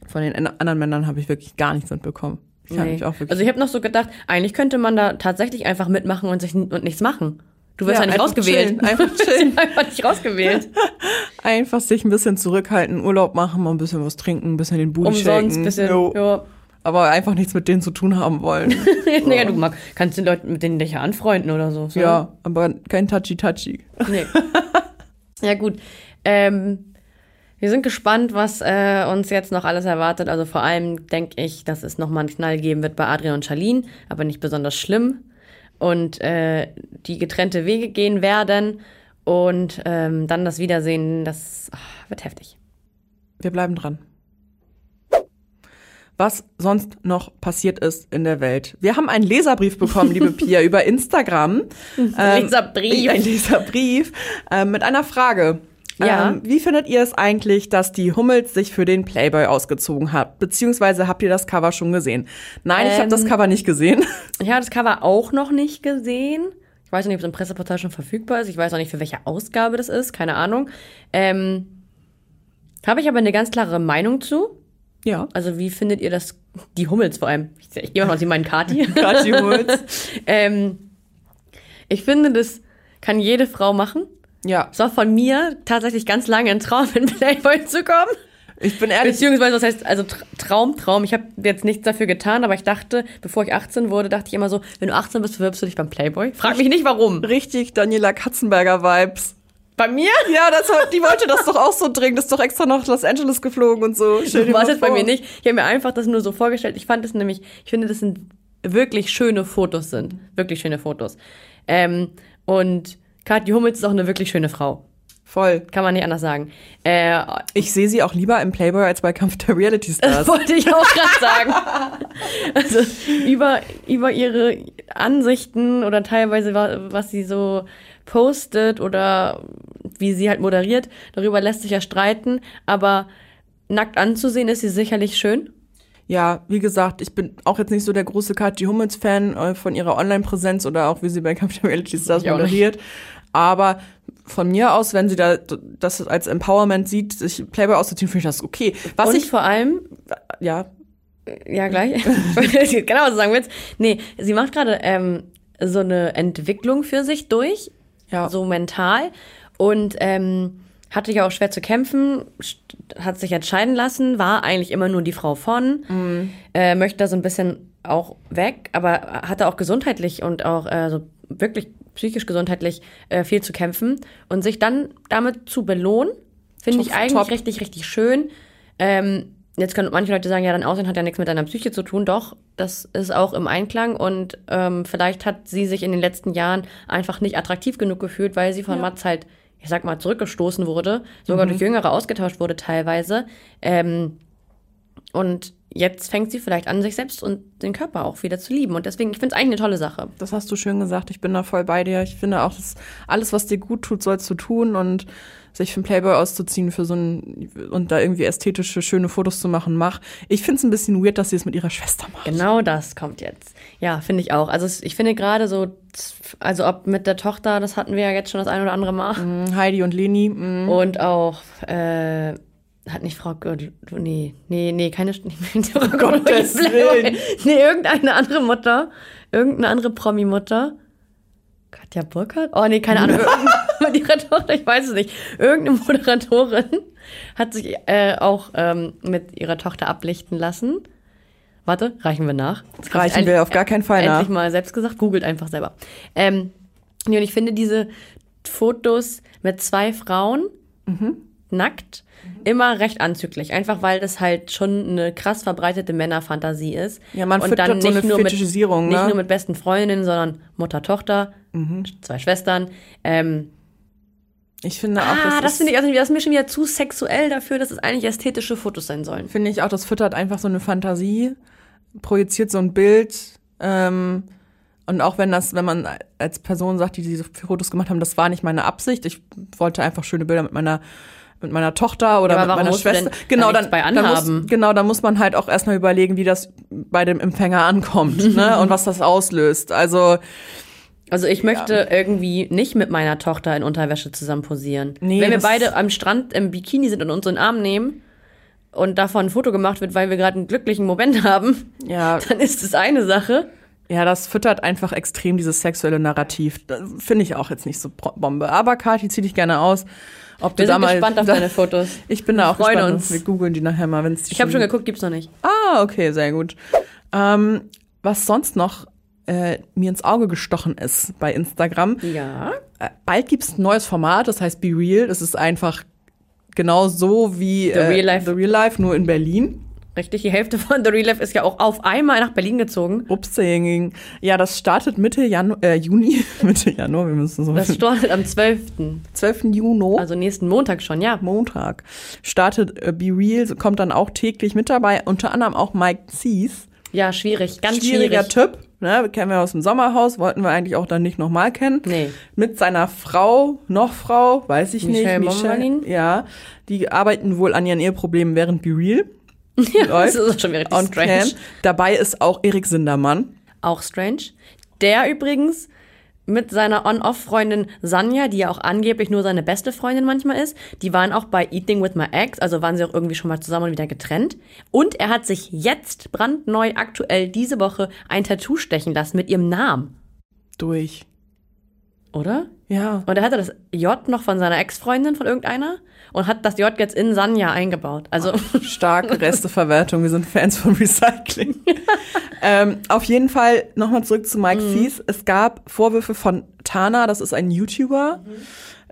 Von den an- anderen Männern habe ich wirklich gar nichts mitbekommen. Ich habe Nee. mich auch wirklich. Also ich habe noch so gedacht, eigentlich könnte man da tatsächlich einfach mitmachen und sich und nichts machen. Du wirst Ja, ja, nicht einfach rausgewählt. chillen, einfach chillen. einfach nicht rausgewählt. Einfach sich ein bisschen zurückhalten, Urlaub machen, mal ein bisschen was trinken, ein bisschen den Booty Umsonst, shaken. bisschen. Jo. Ja. Aber einfach nichts mit denen zu tun haben wollen. naja, du mag, kannst den Leuten mit denen dich ja anfreunden oder so. so. ja, aber kein Touchy-Touchy. Nee. ja, gut. Ähm, wir sind gespannt, was äh, uns jetzt noch alles erwartet. Also vor allem denke ich, dass es nochmal einen Knall geben wird bei Adrian und Charlene, aber nicht besonders schlimm. Und äh, die getrennte Wege gehen werden. Und ähm, dann das Wiedersehen, das ah, wird heftig. Wir bleiben dran. Was sonst noch passiert ist in der Welt. Wir haben einen Leserbrief bekommen, liebe Pia, über Instagram. Ähm, Leserbrief. Ein Leserbrief äh, mit einer Frage. Ja. Ähm, wie findet ihr es eigentlich, dass die Hummels sich für den Playboy ausgezogen hat? Beziehungsweise habt ihr das Cover schon gesehen? Nein, ich habe Ähm, das Cover nicht gesehen. Ich habe das Cover auch noch nicht gesehen. Ich weiß noch nicht, ob es im Presseportal schon verfügbar ist. Ich weiß auch nicht, für welche Ausgabe das ist. Keine Ahnung. Ähm, habe ich aber eine ganz klare Meinung zu. Ja. Also wie findet ihr das, die Hummels vor allem? Ich, ich gehe mal aus, sie meinen Kati. Kati Hummels. ähm, ich finde, das kann jede Frau machen. Ja. Es war von mir tatsächlich ganz lange ein Traum, in Playboy zu kommen. Ich bin ehrlich, Beziehungsweise, was heißt, also Tr- Traum, Traum. Ich habe jetzt nichts dafür getan, aber ich dachte, bevor ich 18 wurde, dachte ich immer so, wenn du 18 bist, bewirbst du dich beim Playboy? Frag mich nicht, warum. richtig Daniela Katzenberger Vibes. Bei mir? Ja, das, die wollte das doch auch so dringend. Ist doch extra nach Los Angeles geflogen und so. Stell War jetzt bei mir nicht. Ich habe mir einfach das nur so vorgestellt. Ich fand es nämlich, ich finde, das sind wirklich schöne Fotos sind. Wirklich schöne Fotos. Ähm, und Kathi Hummels ist auch eine wirklich schöne Frau. Voll. Kann man nicht anders sagen. Äh, Ich sehe sie auch lieber im Playboy als bei Kampf der Reality das Stars. wollte ich auch gerade sagen. Also über, über ihre Ansichten oder teilweise wa- was sie so postet oder wie sie halt moderiert, darüber lässt sich ja streiten, aber nackt anzusehen ist sie sicherlich schön. Ja, wie gesagt, ich bin auch jetzt nicht so der große Kathi Hummels-Fan äh, von ihrer Online-Präsenz oder auch wie sie bei der Reality Stars Ich moderiert. Aber von mir aus, wenn sie da das als Empowerment sieht, sich Playboy auszuziehen, finde ich das okay. Was Und ich, vor allem, ja, ja gleich, genau was du sagen willst. Nee, sie macht gerade ähm, so eine Entwicklung für sich durch, ja, so mental. Und ähm, hatte ja auch schwer zu kämpfen, hat sich entscheiden lassen, war eigentlich immer nur die Frau von, äh, möchte da so ein bisschen auch weg, aber hatte auch gesundheitlich und auch äh, so wirklich psychisch gesundheitlich äh, viel zu kämpfen. Und sich dann damit zu belohnen, finde ich eigentlich top. richtig, richtig schön. Ähm, jetzt können manche Leute sagen, ja, dein Aussehen hat ja nichts mit deiner Psyche zu tun. Doch, das ist auch im Einklang und ähm, vielleicht hat sie sich in den letzten Jahren einfach nicht attraktiv genug gefühlt, weil sie von Mats halt, ich sag mal, zurückgestoßen wurde, sogar Mhm. durch Jüngere ausgetauscht wurde teilweise. Ähm, und jetzt fängt sie vielleicht an, sich selbst und den Körper auch wieder zu lieben. Und deswegen, ich finde es eigentlich eine tolle Sache. das hast du schön gesagt. Ich bin da voll bei dir. Ich finde auch, dass alles, was dir gut tut, sollst du tun und sich für einen Playboy auszuziehen für so ein und da irgendwie ästhetische, schöne Fotos zu machen, mach. Ich finde es ein bisschen weird, dass sie es mit ihrer Schwester macht. Genau das kommt jetzt. Ja, finde ich auch. Also ich finde gerade so, also ob mit der Tochter, das hatten wir ja jetzt schon das ein oder andere Mal. Mm, Heidi und Leni. mm. Und auch, äh, hat nicht Frau Gürtel, nee, nee, nee, keine, oh Gottes Willen. Nee, irgendeine andere Mutter, irgendeine andere Promi-Mutter. Katja Burkhardt? Oh, nee, keine Ahnung. Ihrer Tochter, ich weiß es nicht. Irgendeine Moderatorin hat sich äh, auch ähm, mit ihrer Tochter ablichten lassen. Warte, reichen wir nach. Das Reichen wir auf gar keinen Fall endlich nach. mal selbst gesagt. Googelt einfach selber. Ähm, und ich finde diese Fotos mit zwei Frauen Mhm. nackt immer recht anzüglich. Einfach weil das halt schon eine krass verbreitete Männerfantasie ist. Ja, man und füttert so eine Fetischisierung, mit, nicht ne? nur mit besten Freundinnen, sondern Mutter, Tochter, Mhm. zwei Schwestern. Ähm, Ich finde auch, ah, das, ist- finde ich, also, das ist mir schon wieder zu sexuell dafür, dass es eigentlich ästhetische Fotos sein sollen. finde ich auch, das füttert einfach so eine Fantasie, projiziert so ein Bild. Ähm, und auch wenn das, wenn man als Person sagt, die diese Fotos gemacht haben, das war nicht meine Absicht. Ich wollte einfach schöne Bilder mit meiner mit meiner Tochter oder Ja, mit meiner Schwester. Genau, dann, bei dann anhaben? muss, genau, da muss man halt auch erstmal überlegen, wie das bei dem Empfänger ankommt, ne? Und was das auslöst. Also Also ich möchte irgendwie nicht mit meiner Tochter in Unterwäsche zusammen posieren. Nee, Wenn wir beide am Strand im Bikini sind und uns in den Arm nehmen und davon ein Foto gemacht wird, weil wir gerade einen glücklichen Moment haben, ja, dann ist es eine Sache. Ja, das füttert einfach extrem dieses sexuelle Narrativ. Finde ich auch jetzt nicht so Bombe. Aber Kathi, zieh dich gerne aus. Ob Wir du da sind mal, gespannt auf da, deine Fotos. Ich bin da auch freuen gespannt. uns. Wir googeln die nachher mal, wenn es Ich habe schon geguckt, gibt's noch nicht. Ah, okay, sehr gut. Ähm, was sonst noch äh, mir ins Auge gestochen ist bei Instagram. Ja. Äh, bald gibt's ein neues Format, das heißt Be Real. Das ist einfach genau so wie The Real Life. The Real Life, nur in Berlin. Richtig, die Hälfte von The Real Life ist ja auch auf einmal nach Berlin gezogen. Upsinging. Ja, das startet Mitte Janu äh, Juni. Mitte Januar, wir müssen so. Das startet am 12. 12. Juni. Also nächsten Montag schon, ja. Montag startet äh, Be Real, kommt dann auch täglich mit dabei, unter anderem auch Mike Cees. Ja, schwierig, ganz Schwieriger schwierig. Typ, ne, kennen wir aus dem Sommerhaus, wollten wir eigentlich auch dann nicht nochmal kennen. Nee. Mit seiner Frau, noch Frau, weiß ich Michelle nicht. Mommanin? Ja, die arbeiten wohl an ihren Eheproblemen während Be Real. Ja, das ist schon wieder richtig strange. cam. Dabei ist auch Erik Sindermann. Auch strange. Der übrigens mit seiner On-Off-Freundin Sanja, die ja auch angeblich nur seine beste Freundin manchmal ist, die waren auch bei Eating with My Ex, also waren sie auch irgendwie schon mal zusammen und wieder getrennt. Und er hat sich jetzt brandneu aktuell diese Woche ein Tattoo stechen lassen mit ihrem Namen, Durch. oder? Ja. Und er hatte das J noch von seiner Ex-Freundin von irgendeiner und hat das J jetzt in Sanja eingebaut. Also Starke Resteverwertung. Wir sind Fans von Recycling. ähm, auf jeden Fall nochmal zurück zu Mike Mhm. Thies. Es gab Vorwürfe von Tana, das ist ein YouTuber,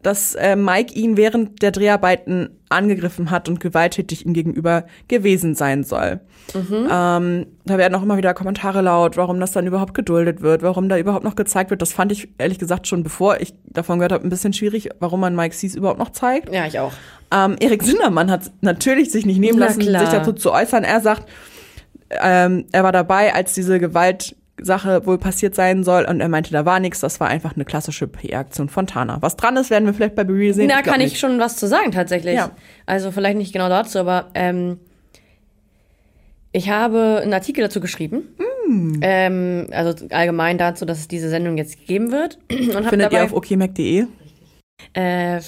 dass äh, Mike ihn während der Dreharbeiten angegriffen hat und gewalttätig ihm gegenüber gewesen sein soll. Mhm. Ähm, da werden auch immer wieder Kommentare laut, warum das dann überhaupt geduldet wird, warum da überhaupt noch gezeigt wird. Das fand ich ehrlich gesagt schon, bevor ich davon gehört habe, ein bisschen schwierig, warum man Mike Thies überhaupt noch zeigt. ja, ich auch. Ähm, Erik Sindermann hat natürlich sich nicht nehmen lassen, sich dazu zu äußern. Er sagt, ähm, er war dabei, als diese Gewaltsache wohl passiert sein soll und er meinte, da war nichts, das war einfach eine klassische PR-Aktion von Tana. Was dran ist, werden wir vielleicht bei Bereal sehen. Da glaub kann ich nicht. schon was zu sagen tatsächlich. Ja. Also vielleicht nicht genau dazu, aber ähm, ich habe einen Artikel dazu geschrieben. Hm. Ähm, also allgemein dazu, dass es diese Sendung jetzt geben wird. Und Findet ihr auf okmac.de. äh,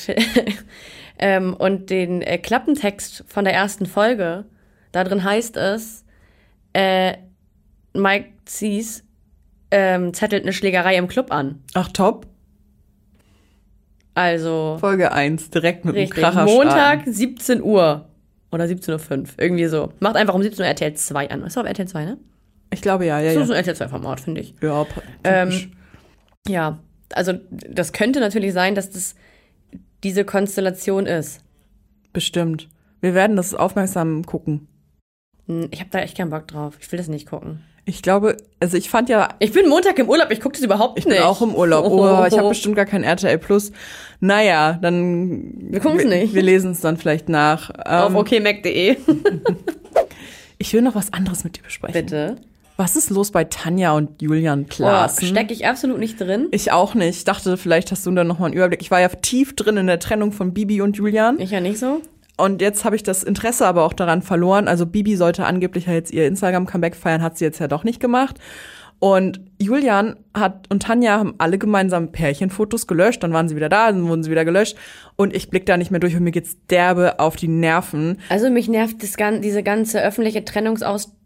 ähm, und den äh, Klappentext von der ersten Folge, da drin heißt es, äh, Mike Cees ähm, zettelt eine Schlägerei im Club an. Ach, top. Also Folge 1, direkt mit Richtig. dem Kracher Montag, starten. 17 Uhr. Oder 17.05 Uhr. Irgendwie so. Macht einfach um 17 Uhr RTL 2 an. Ist doch auf RTL 2, ne? Ich glaube, ja, ja, So ja. ist ein RTL 2 Format, finde ich. Ja, Ähm. Ja. Also, das könnte natürlich sein, dass das diese Konstellation ist. bestimmt. Wir werden das aufmerksam gucken. Hm, Ich habe da echt keinen Bock drauf. Ich will das nicht gucken. Ich glaube, also ich fand ja Ich bin Montag im Urlaub, ich gucke das überhaupt Ich nicht. bin auch im Urlaub. Oh, ich habe bestimmt gar kein RTL Plus. Naja, dann. Wir gucken's nicht. Wir lesen es dann vielleicht nach. auf Ähm, okmac.de. Ich will noch was anderes mit dir besprechen. Bitte. Was ist los bei Tanja und Julian Oh, Klaassen? Stecke ich absolut nicht drin. ich auch nicht. Ich dachte, vielleicht hast du da noch mal einen Überblick. Ich war ja tief drin in der Trennung von Bibi und Julian. Ich ja nicht so. Und jetzt habe ich das Interesse aber auch daran verloren. Also Bibi sollte angeblich ja jetzt ihr Instagram-Comeback feiern, hat sie jetzt ja doch nicht gemacht. Und Julian hat und Tanja haben alle gemeinsam Pärchenfotos gelöscht, dann waren sie wieder da, dann wurden sie wieder gelöscht. Und ich blick da nicht mehr durch und mir geht's derbe auf die Nerven. Also mich nervt das, diese ganze öffentliche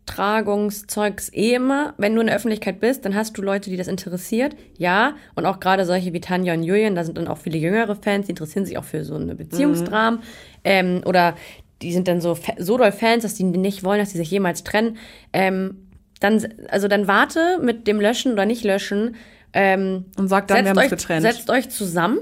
Trennungsaustragungszeugs eh immer. Wenn du in der Öffentlichkeit bist, dann hast du Leute, die das interessiert. Ja, und auch gerade solche wie Tanja und Julian, da sind dann auch viele jüngere Fans, die interessieren sich auch für so eine Beziehungsdramen. Ähm, oder die sind dann so, so doll Fans, dass die nicht wollen, dass die sich jemals trennen. Ähm, dann, also dann warte mit dem Löschen oder nicht löschen. Ähm, Und sagt dann, wir haben uns getrennt. Mhm. setzt euch zusammen,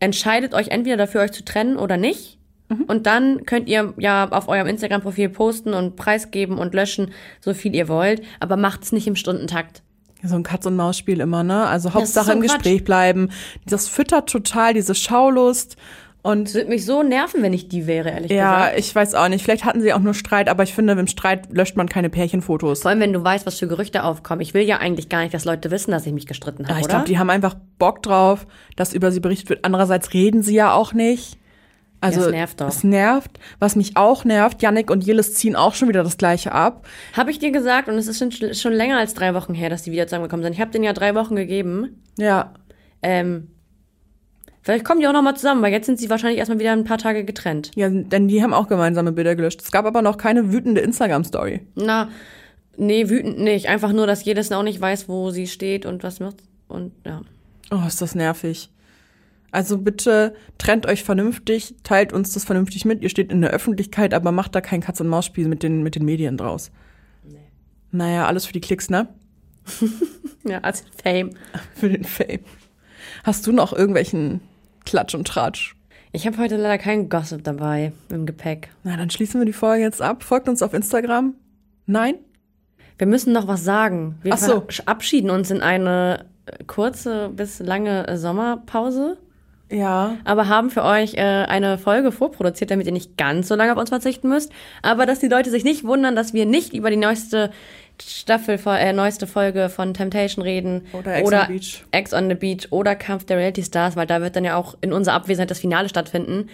entscheidet euch entweder dafür, euch zu trennen oder nicht. Mhm. Und dann könnt ihr ja auf eurem Instagram-Profil posten und preisgeben und löschen, so viel ihr wollt, aber macht es nicht im Stundentakt. So ein Katz-und-Maus-Spiel immer, ne? Also Hauptsache so im Quatsch. Gespräch bleiben. Das füttert total diese Schaulust. Und Es würde mich so nerven, wenn ich die wäre, ehrlich ja, gesagt. ich weiß auch nicht. Vielleicht hatten sie auch nur Streit, aber ich finde, im Streit löscht man keine Pärchenfotos. Vor allem, wenn du weißt, was für Gerüchte aufkommen. Ich will ja eigentlich gar nicht, dass Leute wissen, dass ich mich gestritten habe, Ja, ich glaube, die haben einfach Bock drauf, dass über sie berichtet wird. Andererseits reden sie ja auch nicht. Also Ja, es nervt doch. Es nervt. Was mich auch nervt, Yannick und Jillis ziehen auch schon wieder das Gleiche ab. Habe ich dir gesagt, und es ist schon, schon länger als drei Wochen her, dass die wieder zusammengekommen sind. Ich habe denen ja drei Wochen gegeben. Ja. Ähm, vielleicht kommen die auch nochmal zusammen, weil jetzt sind sie wahrscheinlich erstmal wieder ein paar Tage getrennt. Ja, denn die haben auch gemeinsame Bilder gelöscht. Es gab aber noch keine wütende Instagram-Story. Na, Nee, wütend nicht. Einfach nur, dass jedes auch nicht weiß, wo sie steht und was macht. Und ja. Oh, ist das nervig. Also bitte trennt euch vernünftig, teilt uns das vernünftig mit. Ihr steht in der Öffentlichkeit, aber macht da kein Katz-und-Maus-Spiel mit den, mit den Medien draus. Nee. Naja, alles für die Klicks, ne? ja, als Fame. Für den Fame. Hast du noch irgendwelchen Klatsch und Tratsch? Ich habe heute leider keinen Gossip dabei im Gepäck. Na, dann schließen wir die Folge jetzt ab. Folgt uns auf Instagram. Nein? Wir müssen noch was sagen. Wir Ach so. verabschieden uns in eine kurze bis lange Sommerpause. Ja. Aber haben für euch äh, eine Folge vorproduziert, damit ihr nicht ganz so lange auf uns verzichten müsst. Aber dass die Leute sich nicht wundern, dass wir nicht über die neueste Staffel, äh, neueste Folge von Temptation reden. Oder Ex on the Beach. Ex on the Beach oder Kampf der Reality Stars, weil da wird dann ja auch in unserer Abwesenheit das Finale stattfinden.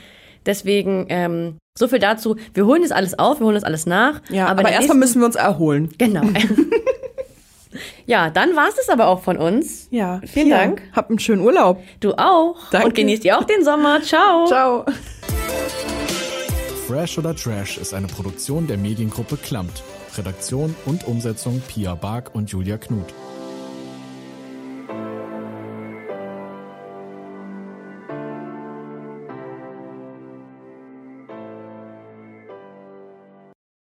Deswegen, ähm, so viel dazu. Wir holen das alles auf, wir holen das alles nach. Ja, aber, aber erstmal müssen wir uns erholen. Genau. Ja, dann war es das aber auch von uns. Ja. Vielen ja. Dank. Habt einen schönen Urlaub. Du auch. Danke. Und genießt ihr auch den Sommer. Ciao. Ciao. Fresh oder Trash ist eine Produktion der Mediengruppe Klammt. Redaktion und Umsetzung Pia Bark und Julia Knuth.